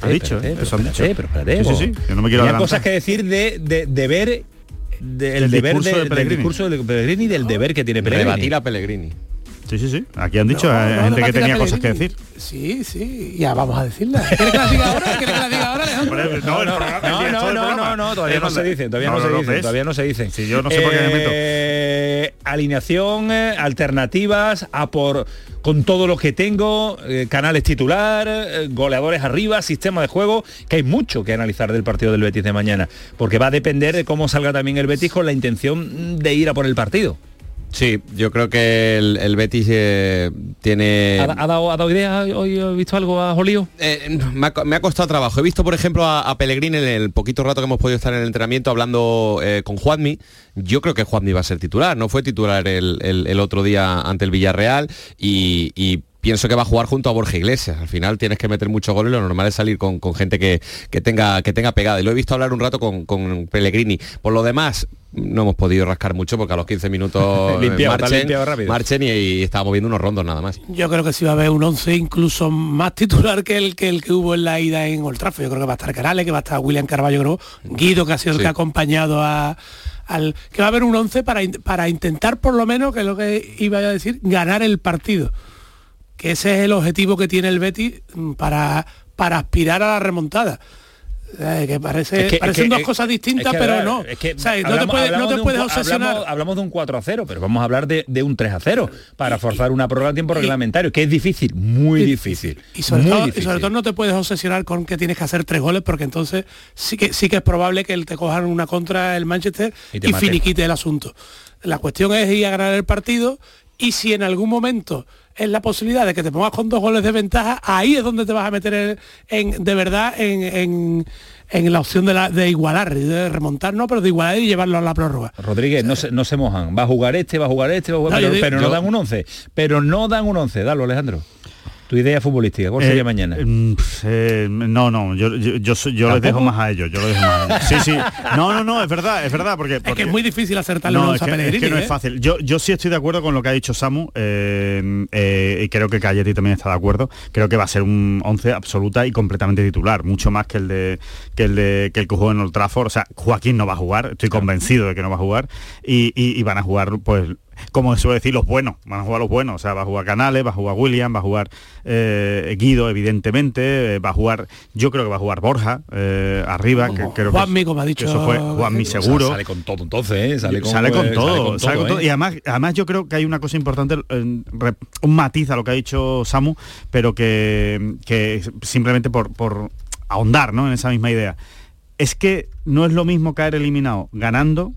ha dicho, espérate, ¿eh? Han espérate, dicho. pero espérate, sí, sí, vos. sí. Yo no me quiero cosas que decir de, de, de ver del El deber discurso de- de del Pellegrini. discurso de Pellegrini y del deber que tiene Pellegrini. Rebatir a Pellegrini. Sí, sí, sí. Aquí han dicho No, no, gente que tenía cosas que decir. Sí, sí, ya vamos a decirla. ¿Quieres que la diga ahora? ¿Quieres que la diga ahora, Alejandro? No, el programa- el No, no, no, programa. no, no, todavía Eh, no se dicen, todavía no, se ¿ves? todavía no se dicen. Si yo no sé por qué me meto. Eh, alineación, eh, alternativas, a por con todo lo que tengo, eh, canales titular, eh, goleadores arriba, sistema de juego, que hay mucho que analizar del partido del Betis de mañana, porque va a depender de cómo salga también el Betis con la intención de ir a por el partido. Sí, yo creo que el, el Betis eh, tiene... ¿Ha, ha dado, ha dado idea? ¿Hoy he visto algo a Jolío? Eh, me, ha, co- me ha costado trabajo. He visto, por ejemplo, a, a Pellegrini en el poquito rato que hemos podido estar en el entrenamiento hablando eh, con Juanmi. Yo creo que Juanmi va a ser titular. No fue titular el, el- el otro día ante el Villarreal y, y pienso que va a jugar junto a Borja Iglesias. Al final tienes que meter muchos goles. Lo normal es salir con, con gente que, que tenga, que tenga pegada. Y lo he visto hablar un rato con, con Pellegrini. Por lo demás, no hemos podido rascar mucho porque a los 15 minutos eh, Limpiado, marchen, marchen y, y estábamos viendo unos rondos nada más. Yo creo que sí va a haber un 11 incluso más titular que el que el que hubo en la ida en Old Trafford. Yo creo que va a estar Canales, que va a estar William Carballo, creo, Guido, que ha sido el que ha acompañado a, al... Que va a haber un 11 para, para intentar por lo menos, que es lo que iba a decir, ganar el partido. Que ese es el objetivo que tiene el Betis mm, para, para aspirar a la remontada. Eh, que parece, Es que- es parecen que- dos cosas distintas, es que, pero no. O sea, no te hablamos- puedes, no hablamos te un puedes obsesionar. Hablamos, hablamos de un 4 a 0, pero vamos a hablar de, de un 3 a 0 para forzar una prórroga a tiempo reglamentario, que es difícil, muy difícil. Y sobre, muy todo, y sobre todo no te puedes obsesionar con que tienes que hacer tres goles porque entonces sí que sí que es probable que te cojan una contra el Manchester Y y, finiquite el asunto. La cuestión es ir a ganar el partido y si en algún momento es la posibilidad de que te pongas con dos goles de ventaja, ahí es donde te vas a meter en, en- de verdad en, en- en la opción de, la- de igualar, de remontar, no, pero de igualar y llevarlo a la prórroga. Rodríguez, no se, no se mojan. Va a jugar este, va a jugar este, va a jugar, No, pero, yo digo- pero no yo- dan un 11. Pero no dan un 11. Dalo, Alejandro. Tu idea futbolística, ¿cuál sería Eh, mañana? mm, eh, no, no, yo, yo, yo, yo les dejo más a ellos, yo les dejo más a ellos. Sí, sí. No, no, no, es verdad, es verdad, porque... Es que es muy difícil acertarle no, es a que, es que no ¿eh? es fácil. Yo, yo sí estoy de acuerdo con lo que ha dicho Samu eh, eh, y creo que Cayeti también está de acuerdo. Creo que va a ser un 11 absoluta y completamente titular, mucho más que el de que el de que el que jugó en Old Trafford. O sea, Joaquín no va a jugar, estoy convencido de que no va a jugar y, y- y van a jugar pues como se suele decir, los buenos, van a jugar los buenos, o sea, va a jugar Canales, va a jugar William, va a jugar eh, Guido, evidentemente, eh, va a jugar, yo creo que va a jugar Borja eh, arriba, que creo que- como ha dicho eso fue Juanmi O sea, seguro. sale con todo entonces, ¿eh? Sale con, sale con todo, sale con todo. ¿eh? Y además, además yo creo que hay una cosa importante, un matiz a lo que ha dicho Samu, pero que, que simplemente por, por ahondar ¿no? en esa misma idea. Es que no es lo mismo caer eliminado ganando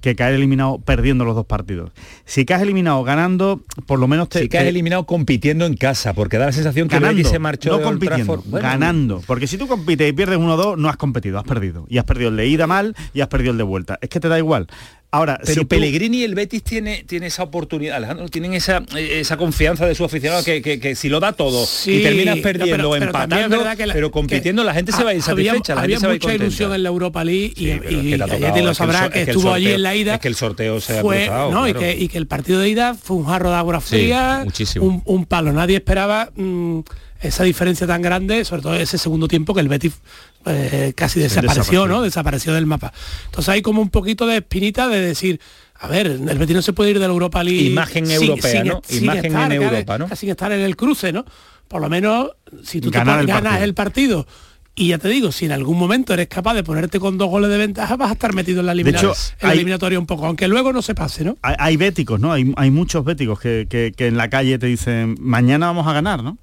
que caer eliminado perdiendo los dos partidos. Si caes eliminado ganando, por lo menos te... Si caes te- eliminado compitiendo en casa, porque da la sensación que ganando, se marchó no de compitiendo. Bueno, ganando. Porque si tú compites y pierdes 1-2, no has competido, has perdido. Y has perdido el de ida mal y has perdido el de vuelta. Es que te da igual. Ahora, Pero si tú- Pellegrini y el Betis tiene, tiene esa oportunidad, Alejandro, tienen esa, eh, esa confianza de su aficionado que, que- que si lo da todo Sí, y terminas no, perdiendo pero- o pero empatando, verdad que la- pero compitiendo, la gente se va a ir había- satisfecha, la había gente se va a ir mucha ilusión en la Europa League y, tocado, lo es que el sabrá que, es que el estuvo allí en la ida. es que el sorteo se ha fue, cruzado, ¿no? y, que, y que el partido de ida fue un jarro de agua Sí, fría, un palo. Nadie esperaba mm, esa diferencia tan grande, sobre todo ese segundo tiempo que el Betis eh, casi desapareció, desapareció. ¿no? Desapareció del mapa. Entonces hay como un poquito de espinita de decir, a ver, el Betis no se puede ir de la Europa League. Imagen europea, ¿no? Imagen en claro, Europa, ¿no? Sin estar en el cruce, ¿no? Por lo menos, si tú te Ganar pones- el ganas partido. el partido y ya te digo, si en algún momento eres capaz de ponerte con dos goles de ventaja, vas a estar metido en la, elimina- hecho, en la hay- eliminatoria un poco, aunque luego no se pase, ¿no? hay, hay béticos, ¿no? Hay, hay muchos béticos que, que- que en la calle te dicen, mañana vamos a ganar, ¿no?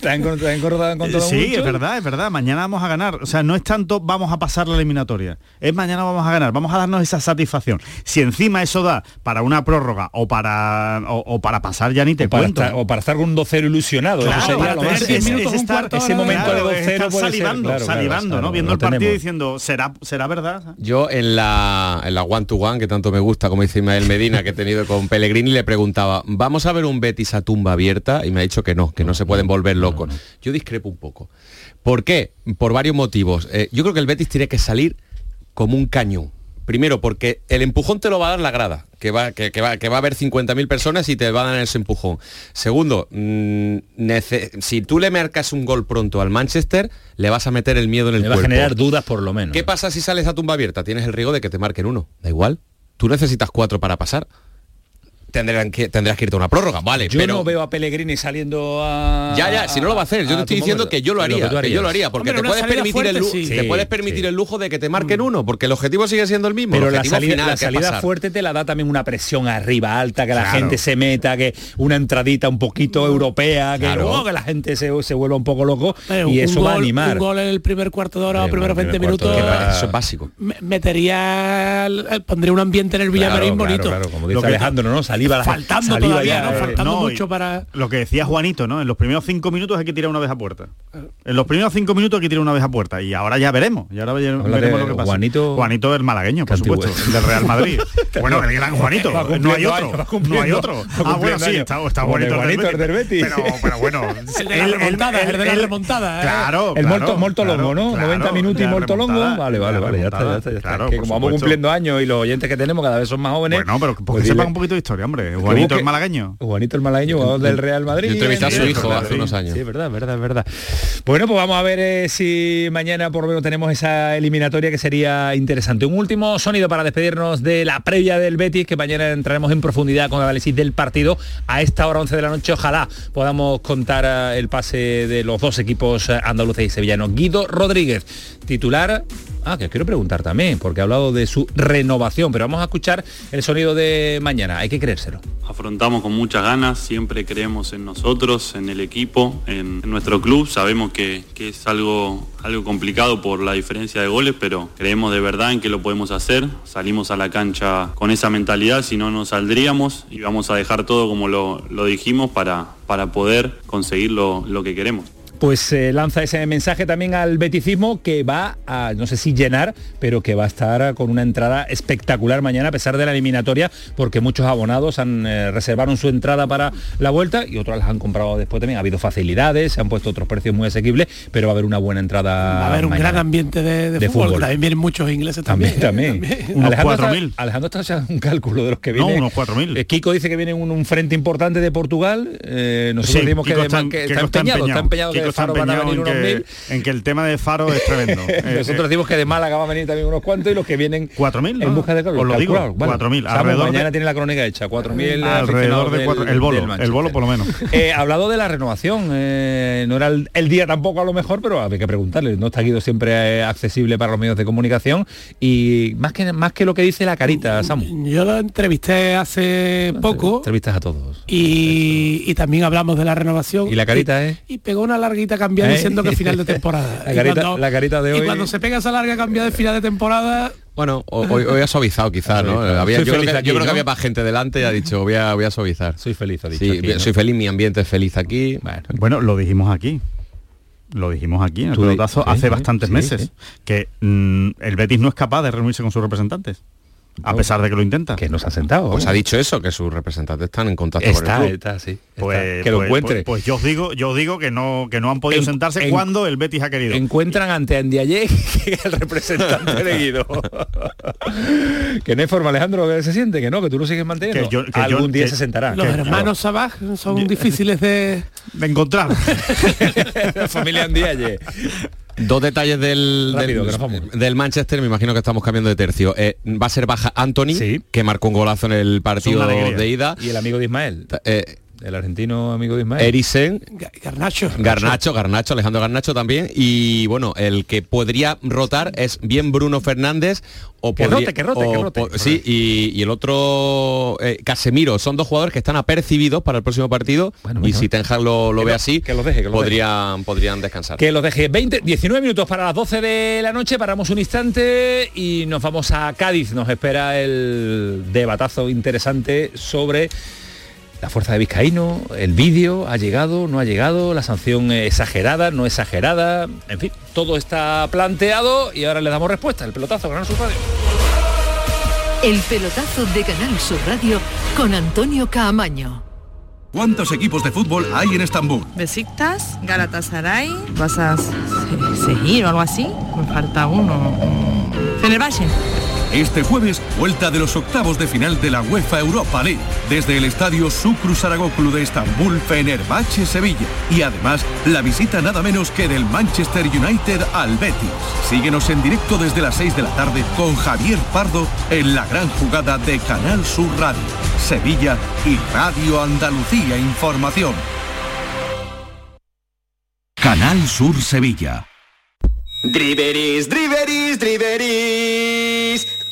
¿Te han, te han engordado con todo Sí, mucho? es verdad, es verdad. Mañana vamos a ganar. O sea, no es tanto vamos a pasar la eliminatoria. Es mañana vamos a ganar. Vamos a darnos esa satisfacción. Si encima eso da para una prórroga o para o, o para pasar ya ni te O para, cuento. estar, o para estar con un 2-0 ilusionado. Claro, eso sería lo más. es- es estar- ese momento claro, de es 2-0 estar puede ser, salivando, claro, salivando, claro, ¿no? Viendo el partido tenemos. diciendo, ¿será, será verdad? Yo en la, en la one to one, que tanto me gusta, como dice Ismael Medina, que he tenido con Pellegrini, le preguntaba, ¿vamos a ver un Betis a tumba abierta? Y me ha dicho que no, que no, se pueden volver locos. Yo discrepo un poco. ¿Por qué? Por varios motivos. Eh, yo creo que el Betis tiene que salir como un cañón. Primero, porque el empujón te lo va a dar la grada, que va, que, que va, que va a haber 50.000 personas y te van a dar ese empujón. Segundo, mm, si tú le marcas un gol pronto al Manchester, le vas a meter el miedo en el Le va a cuerpo. generar dudas por lo menos. ¿Qué pasa si sales a tumba abierta? Tienes el riesgo de que te marquen uno. Da igual. Tú necesitas cuatro para pasar. Tendrán que, tendrás que irte a una prórroga, vale. Yo pero no veo a Pellegrini saliendo a... ya, ya, si no lo va a hacer, yo a te estoy diciendo que yo lo Lo haría, que yo lo haría, porque Hombre, te puedes permitir el fuerte, lujo, sí. te puedes Sí, permitir sí. el lujo de que te marquen uno, porque el objetivo sigue siendo el mismo. Pero el la salida, final, la fuerte te la da también una presión arriba alta, que la Claro. gente se meta, que una entradita un poquito europea, que, Claro. luego que la gente se, se vuelva un poco loco Eh, y un eso va a animar. Un gol en el primer cuarto de hora o Sí, primeros bueno, 20 primer cuarto de minutos. Eso es básico. me- Metería, pondría un ambiente en el Villamarín bonito. como Lo dice que- Alejandro, ¿no? Saliva, Faltando saliva todavía, ya, ¿no? eh, Faltando no, mucho para. Lo que decía Juanito, ¿no? En los primeros cinco minutos hay que tirar una vez a puerta. En los primeros cinco minutos hay que tirar una vez a puerta. Y ahora ya veremos. Y ahora veremos lo que pasa. Juanito- Juanito el malagueño, por supuesto. es. el Del Real Madrid. bueno, el gran Juanito. No hay otro. años, no hay otro. Ah, bueno, sí, está, está Como bonito. el del Betis. Pero, pero bueno. El de la remontada, el de la remontada, ¿eh? Claro, el molto, molto claro, longo, ¿no? claro, 90 minutos y molto longo. Vale, vale, vale, ya está, ya está, que como vamos cumpliendo años y los oyentes que tenemos cada vez son más jóvenes. Bueno, pero porque pues sepan un poquito de historia, hombre. Juanito el malagueño. Juanito el malagueño, jugador del Real Madrid. Yo entrevisté a su en hijo hace unos años. Sí, es verdad, es verdad, es verdad. Bueno, pues vamos a ver eh, si mañana por lo menos tenemos esa eliminatoria que sería interesante. Un último sonido para despedirnos de la previa del Betis, que mañana entraremos en profundidad con el análisis del partido a esta hora 11 de la noche. Ojalá podamos contar eh, el pase de los dos equipos eh, andaluces y sevillanos. Guido Rodríguez, titular. Ah, que os quiero preguntar también, porque ha hablado de su renovación, pero vamos a escuchar el sonido de mañana. Hay que creérselo. Afrontamos con muchas ganas, siempre creemos en nosotros, en el equipo, en, nuestro club. Sabemos que, es algo, algo complicado por la diferencia de goles, pero creemos de verdad en que lo podemos hacer. Salimos a la cancha con esa mentalidad, si no, no saldríamos y vamos a dejar todo como lo, lo dijimos para, para poder conseguir lo, lo que queremos. Pues eh, lanza ese mensaje también al beticismo que va a, no sé si llenar, pero que va a estar con una entrada espectacular mañana a pesar de la eliminatoria, porque muchos abonados han eh, reservaron su entrada para la vuelta y otros las han comprado después también. Ha habido facilidades, se han puesto otros precios muy asequibles, pero va a haber una buena entrada. Va a haber un mañana. gran ambiente de, de De fútbol. fútbol. También vienen muchos ingleses también. También, también. Unos Alejandro 4.000. está- Alejandro está haciendo un cálculo de los que No, vienen. unos 4.000. Eh, Kiko dice que viene un, un frente importante de Portugal. Eh, nosotros Sí, decimos que, está, que está empeñado, está empeñado de está Faro van a empeñado venir en unos que, mil. en que el tema de Faro es tremendo. Eh, Nosotros eh, decimos que de Málaga va a venir también unos cuantos y los que vienen 4.000, en busca de Carlos. Os lo digo, calculado, vale. 4.000, Samu, alrededor mañana tiene la crónica hecha, 4.000 alrededor de cuatro, el bolo, el bolo por lo menos. Eh, ha hablado de la renovación, eh, no era el, el día tampoco a lo mejor, pero había que preguntarle, no está Guido siempre eh, accesible para los medios de comunicación y más que más que lo que dice la carita, Samu. Yo lo entrevisté hace poco Entrevistas a todos. y, y también hablamos de la renovación. Y la carita y, es y pegó una larguita cambiada ¿Eh? diciendo que final de temporada. La Y carita- la carita de y hoy- cuando se pega esa larga cambiada de final de temporada, Bueno, ho- hoy, hoy ha suavizado quizás, ¿no? Había- yo creo que, aquí, yo creo que ¿no? había más gente delante y ha dicho voy a, voy a suavizar. Soy feliz, ha dicho Sí, aquí, ¿no? soy feliz, mi ambiente es feliz aquí. Bueno, lo dijimos aquí. Lo dijimos aquí en el pelotazo sí, hace sí, bastantes sí, meses. sí. Que mm, el Betis no es capaz de reunirse con sus representantes. A No. pesar de que lo intenta. Que nos ha sentado. Pues ha dicho eso, que sus representantes están en contacto Está, con el club. está, sí. está. Pues, que lo pues- encuentre. Pues, pues yo os digo, yo os digo que no, que no han podido En- sentarse en- cuando el Betis ha querido. encuentran ante Andiaye que es el representante de Guido. que no hay forma, Alejandro, que se siente, que no, que tú lo sigues manteniendo. Que yo- que yo- Algún día que- se sentará. los hermanos Sabaj son difíciles de... de encontrar. la familia Andiaye. Dos detalles del, Rápido, del, Manchester, me imagino que estamos cambiando de tercio. Eh, va a ser baja Anthony, Sí. que marcó un golazo en el partido de ida. Y el amigo de Ismael. Eh, el argentino amigo de Ismael. Eriksen, Garnacho. Garnacho, Garnacho, Alejandro Garnacho también. Y bueno, el que podría rotar es bien Bruno Fernández o Que podría- rote, que rote, o que rote. Sí, y, y el otro eh, Casemiro. Son dos jugadores que están apercibidos para el próximo partido. y bueno. si Ten Hag lo, lo Que ve lo- así, que lo deje, que lo podrían, podrían descansar. Que los deje 20, 19 minutos para las 12 de la noche, paramos un instante y nos vamos a Cádiz. Nos espera el debatazo interesante sobre la fuerza de Vizcaíno, el vídeo, ha llegado, no ha llegado, la sanción exagerada, no exagerada, en fin, todo está planteado y ahora le damos respuesta, el pelotazo, Canal Sur Radio. El pelotazo de Canal Sur Radio con Antonio Caamaño. ¿Cuántos equipos de fútbol hay en Estambul? Besiktas, Galatasaray, vas a se- seguir o algo así. Me falta uno. Fenerbahce. Este jueves, vuelta de los octavos de final de la UEFA Europa League, desde el estadio Sukru Saragoklu de Estambul, Fenerbahce, Sevilla. Y además, la visita nada menos que del Manchester United al Betis. Síguenos en directo desde las 6 de la tarde con Javier Pardo en la gran jugada de Canal Sur Radio, Sevilla y Radio Andalucía Información. Canal Sur Sevilla. Driveris, driveris, driveris.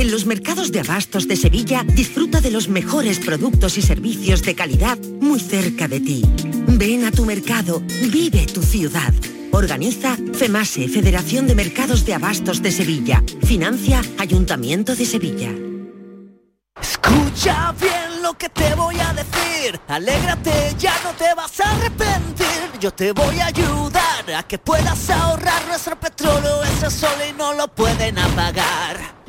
En los mercados de abastos de Sevilla disfruta de los mejores productos y servicios de calidad muy cerca de ti. Ven a tu mercado, vive tu ciudad. Organiza FEMASE, Federación de Mercados de Abastos de Sevilla. Financia Ayuntamiento de Sevilla. Escucha bien lo que te voy a decir. Alégrate, ya no te vas a arrepentir. Yo te voy a ayudar a que puedas ahorrar nuestro petróleo. Es el sol y no lo pueden apagar.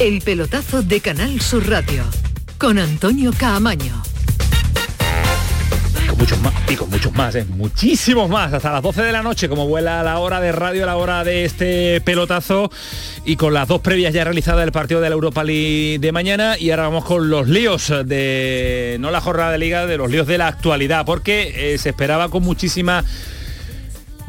El pelotazo de Canal Sur Radio con Antonio Caamaño. Con muchos más, y con muchos más, ¿eh? muchísimos más, hasta las 12 de la noche, como vuela la hora de radio, la hora de este pelotazo, y con las dos previas ya realizadas del partido de la Europa League de mañana, y ahora vamos con los líos de, no la jornada de liga, de los líos de la actualidad, porque eh, se esperaba con muchísima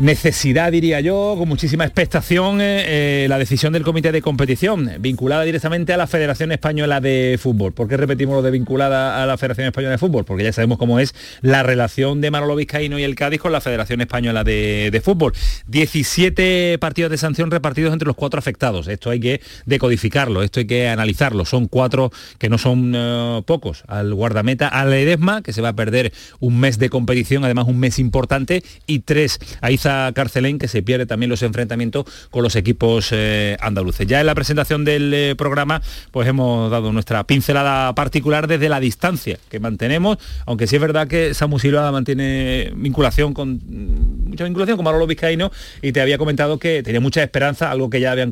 necesidad, diría yo, con muchísima expectación, eh, eh, la decisión del comité de competición, vinculada directamente a la Federación Española de Fútbol. ¿Por qué repetimos lo de vinculada a la Federación Española de Fútbol? Porque ya sabemos cómo es la relación de Manolo Vizcaíno y el Cádiz con la Federación Española de, de Fútbol. 17 partidos de sanción repartidos entre los cuatro afectados. Esto hay que decodificarlo, esto hay que analizarlo. Son cuatro que no son eh, pocos. Al guardameta, al Edesma, que se va a perder un mes de competición, además un mes importante, y tres a Iza Carcelén, que se pierde también los enfrentamientos con los equipos eh, andaluces. Ya en la presentación del eh, programa, pues hemos dado nuestra pincelada particular desde la distancia que mantenemos, aunque sí es verdad que Samu Silva mantiene vinculación con mm, mucha vinculación con Manolo Vizcaíno y te había comentado que tenía mucha esperanza, algo que ya habían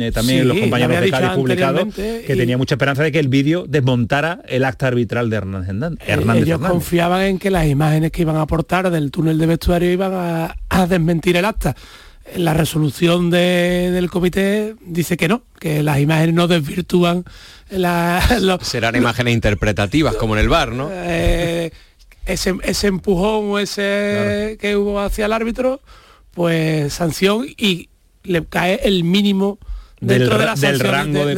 eh, también los compañeros de Cádiz publicado, que tenía mucha esperanza de que el vídeo desmontara el acta arbitral de Hernández Hernández. ellos confiaban en que las imágenes que iban a aportar del túnel de vestuario iban a, a mentir el acta. La resolución del comité dice que no, que las imágenes no desvirtúan la, Serán imágenes interpretativas, como en el bar, ¿no? Eh, ese, ese, empujón o ese que hubo hacia el árbitro, pues sanción y le cae el mínimo del, de del rango de,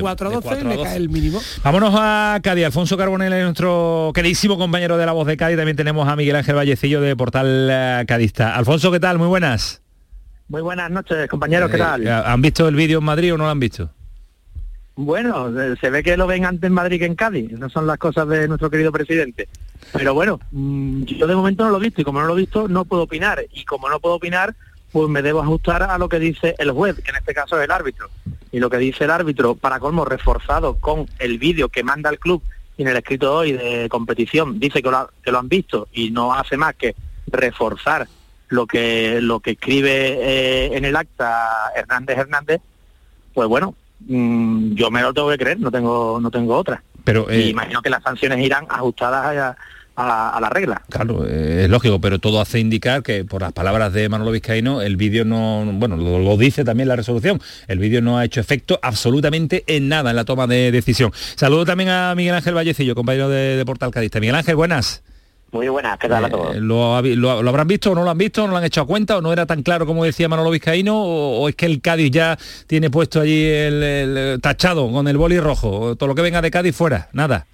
4 a 12, le cae el mínimo. Vámonos a Cádiz. Alfonso Carbonell es nuestro queridísimo compañero de La Voz de Cádiz. También tenemos a Miguel Ángel Vallecillo de Portal eh, Cadista. Alfonso, ¿qué tal? Muy buenas. Muy buenas noches, compañeros. ¿Qué Eh, tal? ¿Han visto el vídeo en Madrid o no lo han visto? Bueno, eh, se ve que lo ven antes en Madrid que en Cádiz. Esas son las cosas de nuestro querido presidente. Pero bueno, mm, yo de momento no lo he visto y como no lo he visto no puedo opinar. Y como no puedo opinar, pues me debo ajustar a lo que dice el juez, que en este caso es el árbitro. Y lo que dice el árbitro, para colmo, reforzado con el vídeo que manda el club y en el escrito hoy de competición, dice que lo, ha- que lo han visto y no hace más que reforzar lo que lo que escribe eh, en el acta Hernández Hernández, pues bueno, mm, yo me lo tengo que creer, no tengo no tengo otra. Pero, y eh, imagino que las sanciones irán ajustadas a, a- a la regla. Claro, eh, es lógico, pero todo hace indicar que por las palabras de Manolo Vizcaíno, el vídeo no, bueno, lo, lo dice también la resolución, el vídeo no ha hecho efecto absolutamente en nada en la toma de decisión. Saludo también a Miguel Ángel Vallecillo, compañero de, de Portal Cadista. Miguel Ángel, buenas. Muy buenas, ¿qué tal a todos? Eh, ¿lo, habi- lo- lo habrán visto o no lo han visto? ¿No lo han hecho a cuenta? ¿O no era tan claro como decía Manolo Vizcaíno? ¿O, o es que el Cádiz ya tiene puesto allí el, el tachado con el boli rojo? Todo lo que venga de Cádiz fuera, nada.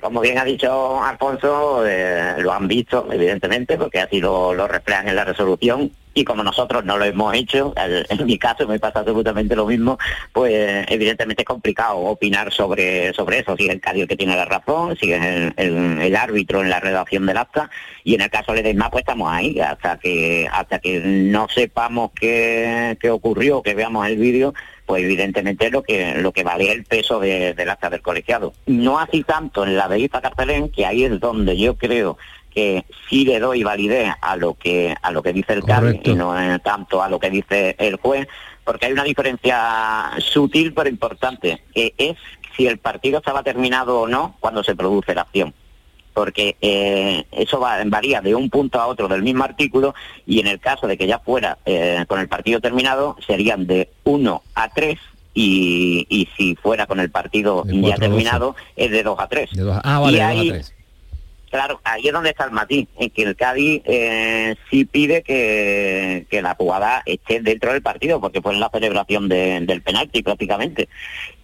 Como bien ha dicho Alfonso, eh, lo han visto, evidentemente, porque así lo, lo reflejan en la resolución. Y como nosotros no lo hemos hecho, en mi caso me pasa absolutamente lo mismo, pues evidentemente es complicado opinar sobre, sobre eso. Si es el Cádiz que tiene la razón, si es el árbitro en la redacción del acta, y en el caso de Ledesma, pues estamos ahí, hasta que, hasta que no sepamos qué, qué ocurrió, que veamos el vídeo, pues evidentemente lo que lo que vale el peso de- del acta del colegiado. No así tanto en la de Iza Carcelén, que ahí es donde yo creo que sí le doy validez a lo que a lo que dice el Correcto. y no tanto a lo que dice el juez, porque hay una diferencia sutil pero importante, que es si el partido estaba terminado o no cuando se produce la acción porque eh, eso va, varía de un punto a otro del mismo artículo y en el caso de que ya fuera eh, con el partido terminado serían de 1 a 3 y, y si fuera con el partido De ya terminado es de 2 a 3. De dos a- ah, vale, y de dos a ahí, tres. Claro, ahí es donde está el matiz, en que el Cádiz eh, sí pide que, que la jugada esté dentro del partido, porque fue en la celebración de- del penalti prácticamente.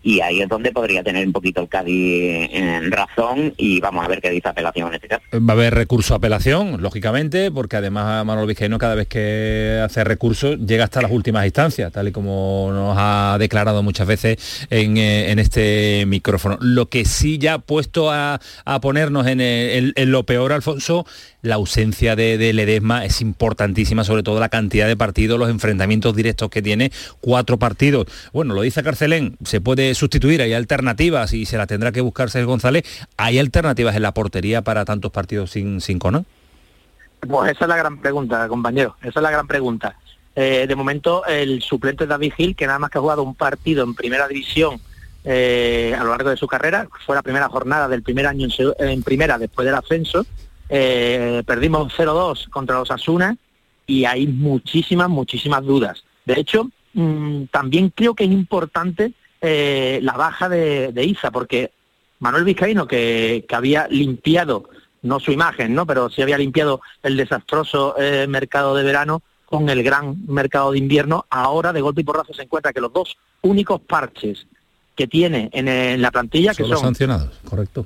Y ahí es donde podría tener un poquito el Cádiz en razón y vamos a ver qué dice apelación en este caso. Va a haber recurso a apelación, lógicamente, porque además Manuel Vizcaíno cada vez que hace recurso llega hasta las últimas instancias, tal y como nos ha declarado muchas veces en, eh, en este micrófono. Lo que sí ya ha puesto a, a ponernos eh, en lo peor, Alfonso, la ausencia de, de Ledesma es importantísima, sobre todo la cantidad de partidos, los enfrentamientos directos que tiene, cuatro partidos. Bueno, lo dice Carcelén, se puede sustituir, hay alternativas y se las tendrá que buscar Sergio González. ¿Hay alternativas en la portería para tantos partidos sin, sin? Pues esa es la gran pregunta, compañero. Esa es la gran pregunta. Eh, de momento, el suplente David Gil, que nada más que ha jugado un partido en primera división eh, a lo largo de su carrera, fue la primera jornada del primer año en, en primera después del ascenso. Eh, perdimos 0-2 contra los Asuna y hay muchísimas, muchísimas dudas. De hecho, mm, también creo que es importante eh, la baja de, de Isa, porque Manuel Vizcaíno, que, que había limpiado, no su imagen, ¿no? pero sí había limpiado el desastroso eh, mercado de verano, con el gran mercado de invierno, ahora de golpe y porrazo se encuentra que los dos únicos parches que tiene en, en la plantilla, que son sancionados, correcto.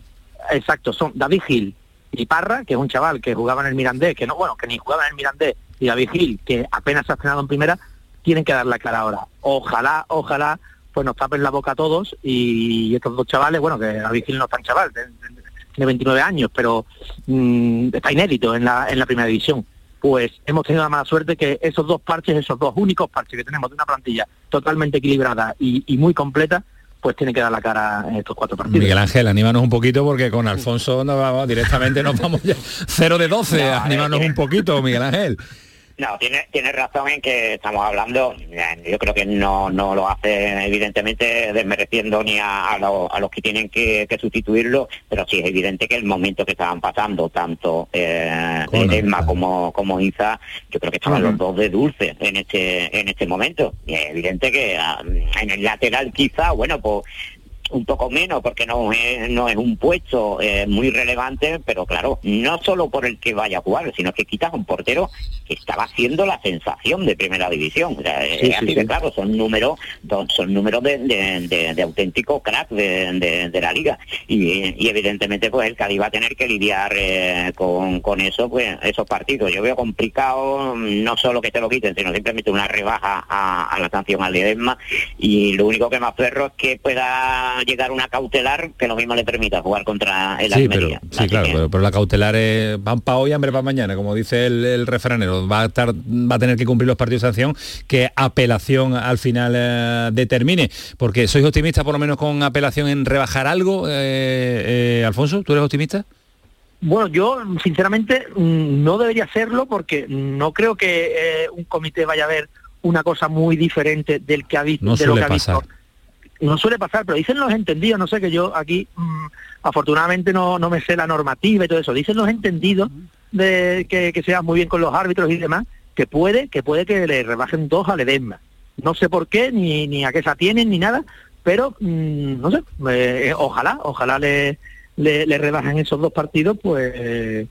Exacto, son David Gil y Parra, que es un chaval que jugaba en el Mirandés, que no, bueno, que ni jugaba en el Mirandés, y David Gil, que apenas se ha estrenado en primera, tienen que dar la cara ahora. Ojalá, ojalá, pues nos tapen la boca a todos y estos dos chavales, bueno, que David Gil no es tan chaval, tiene 29 años, pero mm, está inédito en la, en la primera división. Pues hemos tenido la mala suerte que esos dos parches, esos dos únicos parches que tenemos de una plantilla totalmente equilibrada y muy completa, pues tienen que dar la cara en estos cuatro partidos. Miguel Ángel, anímanos un poquito porque con Alfonso no vamos, directamente nos vamos ya 0 de 12. No, anímanos un poquito, Miguel Ángel. No, tiene, tiene razón en que estamos hablando, eh, yo creo que no, no lo hace evidentemente desmereciendo ni a, a, lo- a los que tienen que, que sustituirlo, pero sí es evidente que el momento que estaban pasando, tanto eh, como, como Inza, yo creo que estaban los dos de dulce en este, en este momento. Y es evidente que ah, en el lateral quizá, bueno, pues un poco menos porque no es, no es un puesto eh, muy relevante, pero claro, no solo por el que vaya a jugar, sino que quitas a un portero que estaba haciendo la sensación de primera división. O sea, eh, Sí, sí, así de sí. claro, son números, son, números de, de, de- de auténtico crack de, la liga. Y, y evidentemente pues el Cádiz va a tener que lidiar eh, con, con eso, pues esos partidos. Yo veo complicado mm, no solo que te lo quiten, sino simplemente una rebaja a, a la sanción al Ledesma y lo único que me aferro es que pueda llegar una cautelar que lo mismo le permita jugar contra el Sí, pero, sí, claro, pero, pero la cautelar es van para hoy, hambre para mañana, como dice el, el refranero. Va a estar, va a tener que cumplir los partidos de sanción que apelación al final eh, determine. Porque sois optimistas por lo menos con apelación en rebajar algo, eh, eh, Alfonso, ¿tú eres optimista? Bueno, yo sinceramente mm, no debería serlo porque no creo que eh, un comité vaya a ver una cosa muy diferente del que ha visto. No de lo que ha visto. pasar. No suele pasar, pero dicen los entendidos, no sé que yo aquí mm, afortunadamente no, no me sé la normativa y todo eso. Dicen los entendidos de que, que se va muy bien con los árbitros y demás, que puede, que puede que le rebajen dos al Edesma. No sé por qué, ni, ni a qué se atienen, ni nada, pero mm, no sé, eh, ojalá, ojalá le, le, le rebajen esos dos partidos, pues eh,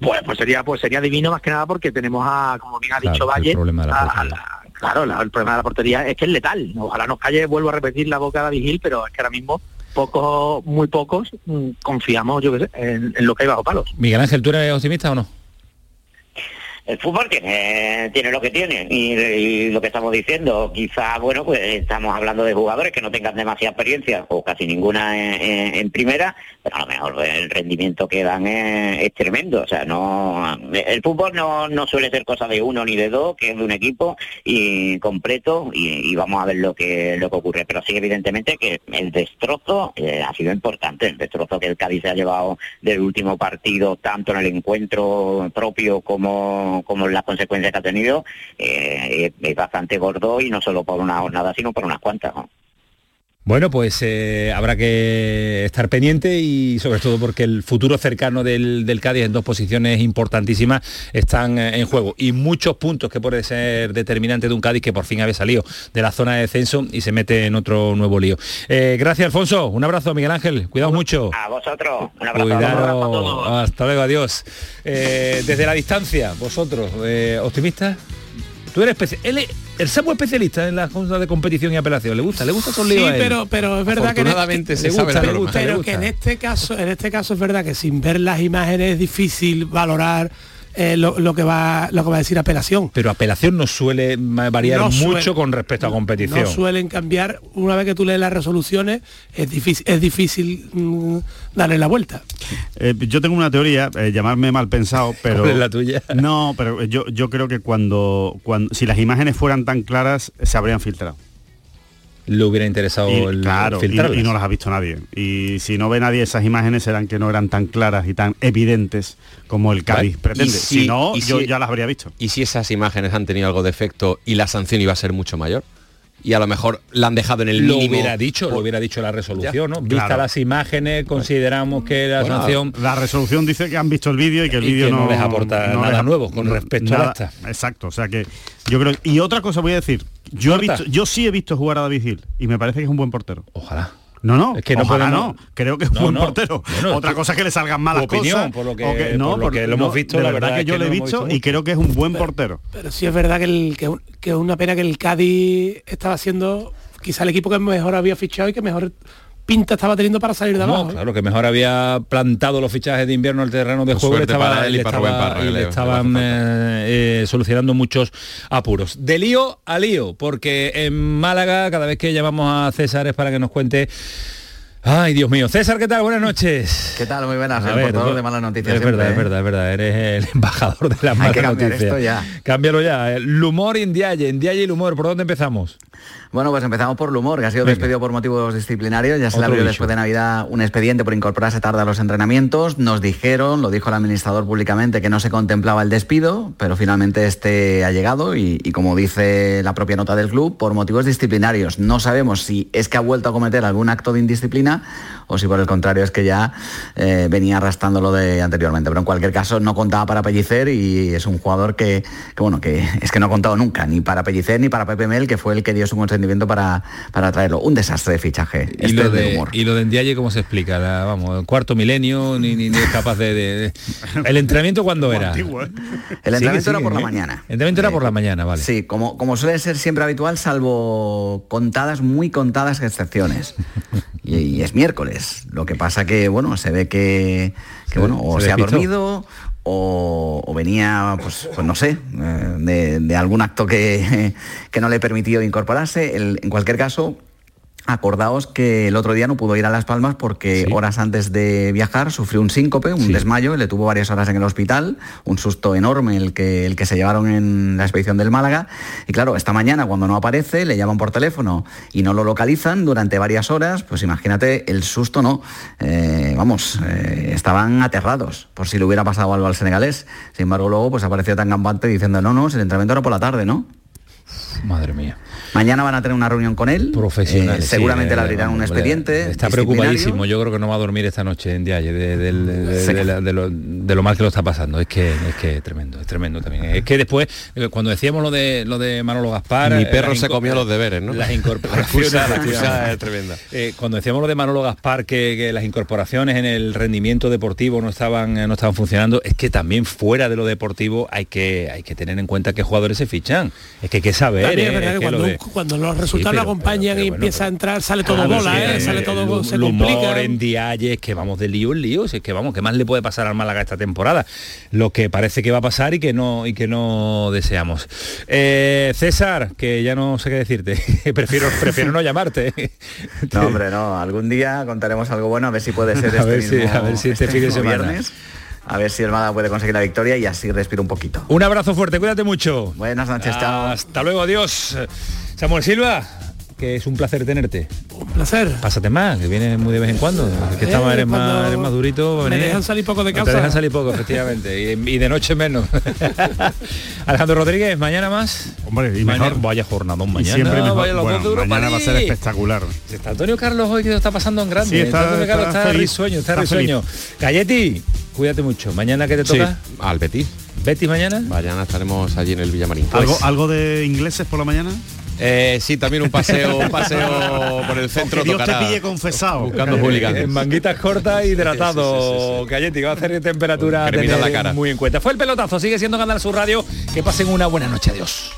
pues, pues sería pues sería divino más que nada porque tenemos a, como bien ha dicho Valle, a- a la- claro, la- el problema de la portería es que es letal. Ojalá nos calle, vuelvo a repetir la boca de David Gil, pero es que ahora mismo pocos, muy pocos, mm, confiamos, yo qué sé, en, en lo que hay bajo palos. Miguel Ángel, ¿tú eres optimista o no? El fútbol tiene tiene lo que tiene. Y, lo que estamos diciendo quizá bueno pues estamos hablando de jugadores que no tengan demasiada experiencia o casi ninguna en, primera pero a lo mejor el rendimiento que dan es, tremendo. O sea no el fútbol no, no suele ser cosa de uno ni de dos que es de un equipo y completo y, y vamos a ver lo que lo que ocurre. Pero sí evidentemente que el destrozo eh, ha sido importante. El destrozo que el Cádiz se ha llevado del último partido tanto en el encuentro propio como como en las consecuencias que ha tenido eh, es, bastante gordo y no solo por una jornada sino por unas cuantas. Bueno, pues eh, habrá que estar pendiente y sobre todo porque el futuro cercano del, del Cádiz en dos posiciones importantísimas están eh, en juego y muchos puntos que puede ser determinante de un Cádiz que por fin había salido de la zona de descenso y se mete en otro nuevo lío. Eh, gracias, Alfonso. Un abrazo, Miguel Ángel. Cuidaos mucho. a vosotros un abrazo Cuidaros. Hasta luego, adiós. Desde la distancia, vosotros, optimistas. Tú eres él el Samu es especialista en las cosas de competición y apelación. ¿Le gusta? ¿Le gusta esos Sí, líos a él? pero, pero es verdad que, en este, se pero, que en este caso, en este caso es verdad que sin ver las imágenes es difícil valorar eh, lo, lo que va lo que va a decir apelación. Pero apelación no suele variar No suele- mucho con respecto a competición. No suelen cambiar una vez que tú lees las resoluciones es difícil es difícil mm, darle la vuelta. Eh, yo tengo una teoría, eh, llamarme mal pensado, pero... ¿Cuál es la tuya? No, pero yo, yo creo que cuando, cuando si las imágenes fueran tan claras, se habrían filtrado. Le hubiera interesado Y, el claro, y, filtrarlas. y no las ha visto nadie. Y si no ve nadie esas imágenes serán que no eran tan claras y tan evidentes como el Cádiz Vale, pretende. y si- si no, y yo si- ya las habría visto. ¿Y si esas imágenes han tenido algo de efecto y la sanción iba a ser mucho mayor? Y a lo mejor la han dejado en el lo mínimo. hubiera dicho, lo hubiera dicho la resolución, ¿no? Claro. Vista las imágenes, consideramos que la Bueno, sanción La resolución dice que han visto el vídeo y que el vídeo no no, les aporta nada les- nuevo con respecto nada- acta. Exacto, o sea que yo creo y otra cosa voy a decir, yo he visto, yo sí he visto jugar a David Gil y me parece que es un buen portero. Ojalá. No, no, es que no ojalá podemos- no. Creo que es un No, buen no. portero. Bueno, Otra cosa es que le salgan malas opinión, cosas. por lo que- no, por lo que lo hemos visto, de la verdad, verdad que es yo lo he visto visto y creo que es un buen portero. Pero sí es verdad que, el, que, es una pena que el Cádiz estaba siendo quizá el equipo que mejor había fichado y que mejor pinta estaba teniendo para salir de No, abajo. ¿eh? claro, que mejor había plantado los fichajes de invierno al terreno de juego y le, suerte estaba- para él y para estaba- Rubén Parra, y que le estaban eh, eh, solucionando muchos apuros. De lío a lío, porque en Málaga cada vez que llamamos a César es para que nos cuente... Ay, Dios mío. César, ¿qué tal? Buenas noches. ¿Qué tal? Muy buenas. A El ver, portador no- de malas noticias. Es siempre, verdad, ¿eh? es verdad, es verdad. Eres el embajador de las Hay malas que cambiar noticias. esto ya. Cámbialo ya. El humor y Ndiaye, Ndiaye y el humor. ¿Por dónde empezamos? Bueno, pues empezamos por el humor, que ha sido Venga. despedido por motivos disciplinarios. Ya se le abrió bicho. después de Navidad un expediente por incorporarse tarde a los entrenamientos. Nos dijeron, lo dijo el administrador públicamente, que no se contemplaba el despido, pero finalmente este ha llegado y, y como dice la propia nota del club, por motivos disciplinarios. No sabemos si es que ha vuelto a cometer algún acto de indisciplina o si por el contrario es que ya eh, venía arrastrándolo de anteriormente. Pero en cualquier caso no contaba para Pellicer y es un jugador que, que, bueno, que es que no ha contado nunca, ni para Pellicer ni para Pepe Mel, que fue el que dio su consentimiento para, para traerlo. Un desastre de fichaje. Y Este lo, de de, humor. y lo de Ndiaye, ¿cómo se explica? La- vamos, el cuarto milenio, ni, ni- ni es capaz de, de- de- ¿El entrenamiento cuándo era? El Sigue, entrenamiento era por la ¿eh? mañana. El entrenamiento era por la mañana, vale. Sí, como, como suele ser siempre habitual, salvo contadas, muy contadas excepciones. Y, y es miércoles. Lo que pasa que, bueno, se ve que, que, Se- bueno, o se se, ha dormido o, o venía, pues, pues no sé, eh, de, de algún acto que, que no le permitió incorporarse. El- en cualquier caso, Acordaos que el otro día no pudo ir a Las Palmas porque horas antes de viajar sufrió un síncope, un desmayo, y le tuvo varias horas en el hospital, un susto enorme el que, el que se llevaron en la expedición del Málaga. Y claro, esta mañana cuando no aparece, le llaman por teléfono y no lo localizan durante varias horas, pues imagínate el susto, ¿no? Eh, vamos, eh, estaban aterrados por si le hubiera pasado algo al senegalés. Sin embargo, luego pues apareció tan gambante diciendo, no, no, el entrenamiento era por la tarde, ¿no? Madre mía. Mañana van a tener una reunión con él. Profesional. Eh, seguramente le abrirán un expediente. Está preocupadísimo. Yo creo que no va a dormir esta noche en Ndiaye de, del- de- Sí. de la- de lo, de lo mal que lo está pasando. Es que es que es tremendo, es tremendo también. Es que después, eh, cuando decíamos lo de lo de Manolo Gaspar. Mi eh, perro las se comió los deberes, ¿no? Las La incorporaciones. excusa- la excusa es tremenda. Eh, cuando decíamos lo de Manolo Gaspar, que, que las incorporaciones en el rendimiento deportivo no estaban, no estaban funcionando, es que también fuera de lo deportivo hay que, hay que tener en cuenta qué jugadores se fichan. Es que hay que saber. También eh, es verdad es que que lo cuando, de- cuando los resultados pero- no acompañan pero- y pero bueno, empieza a entrar, sale todo Claro, bola, sí, ¿eh? eh, sale todo, el- se el complica. humor en que vamos de lío en lío, si es que vamos, ¿qué más le puede pasar al Málaga esta temporada? Lo que parece que va a pasar y que no y que no deseamos. Eh, César, que ya no sé qué decirte, prefiero prefiero no llamarte. No, hombre, no. Algún día contaremos algo bueno, a ver si puede ser A este ver si- a ver si este fin de semana. viernes. A ver si el Málaga puede conseguir la victoria y así respiro un poquito. Un abrazo fuerte, cuídate mucho. Buenas noches, chao. Hasta luego, adiós. Samuel Silva, que es un placer tenerte. Un placer. Pásate más, que vienes muy de vez en cuando. Que Eh, estaba, eres, más, eres más durito. me dejan salir poco de Te casa. dejan salir poco, efectivamente. Y, y de noche menos. Alejandro Rodríguez, mañana más. Hombre, y Mañana- mejor. Vaya jornada, Y mañana. siempre mejor. vaya los Bueno, dos de mañana va a ser espectacular. Está Antonio Carlos hoy que lo está pasando en grande. Sí, está- Antonio Carlos está risueño, está, está risueño. Galletti, cuídate mucho. Mañana que te Sí, toca. al Betis. Betis mañana. Mañana estaremos allí en el Villamarín. ¿Algo, Pues, ¿Algo de ingleses por la mañana? Eh, sí, también un paseo, un paseo por el centro. Dios te pille confesado. Buscando hooligans. En manguitas cortas, hidratado. Que va a hacer temperatura en la tener cara. muy en cuenta. Fue el pelotazo, sigue siendo Canal Sur Radio. Que pasen una buena noche. Adiós.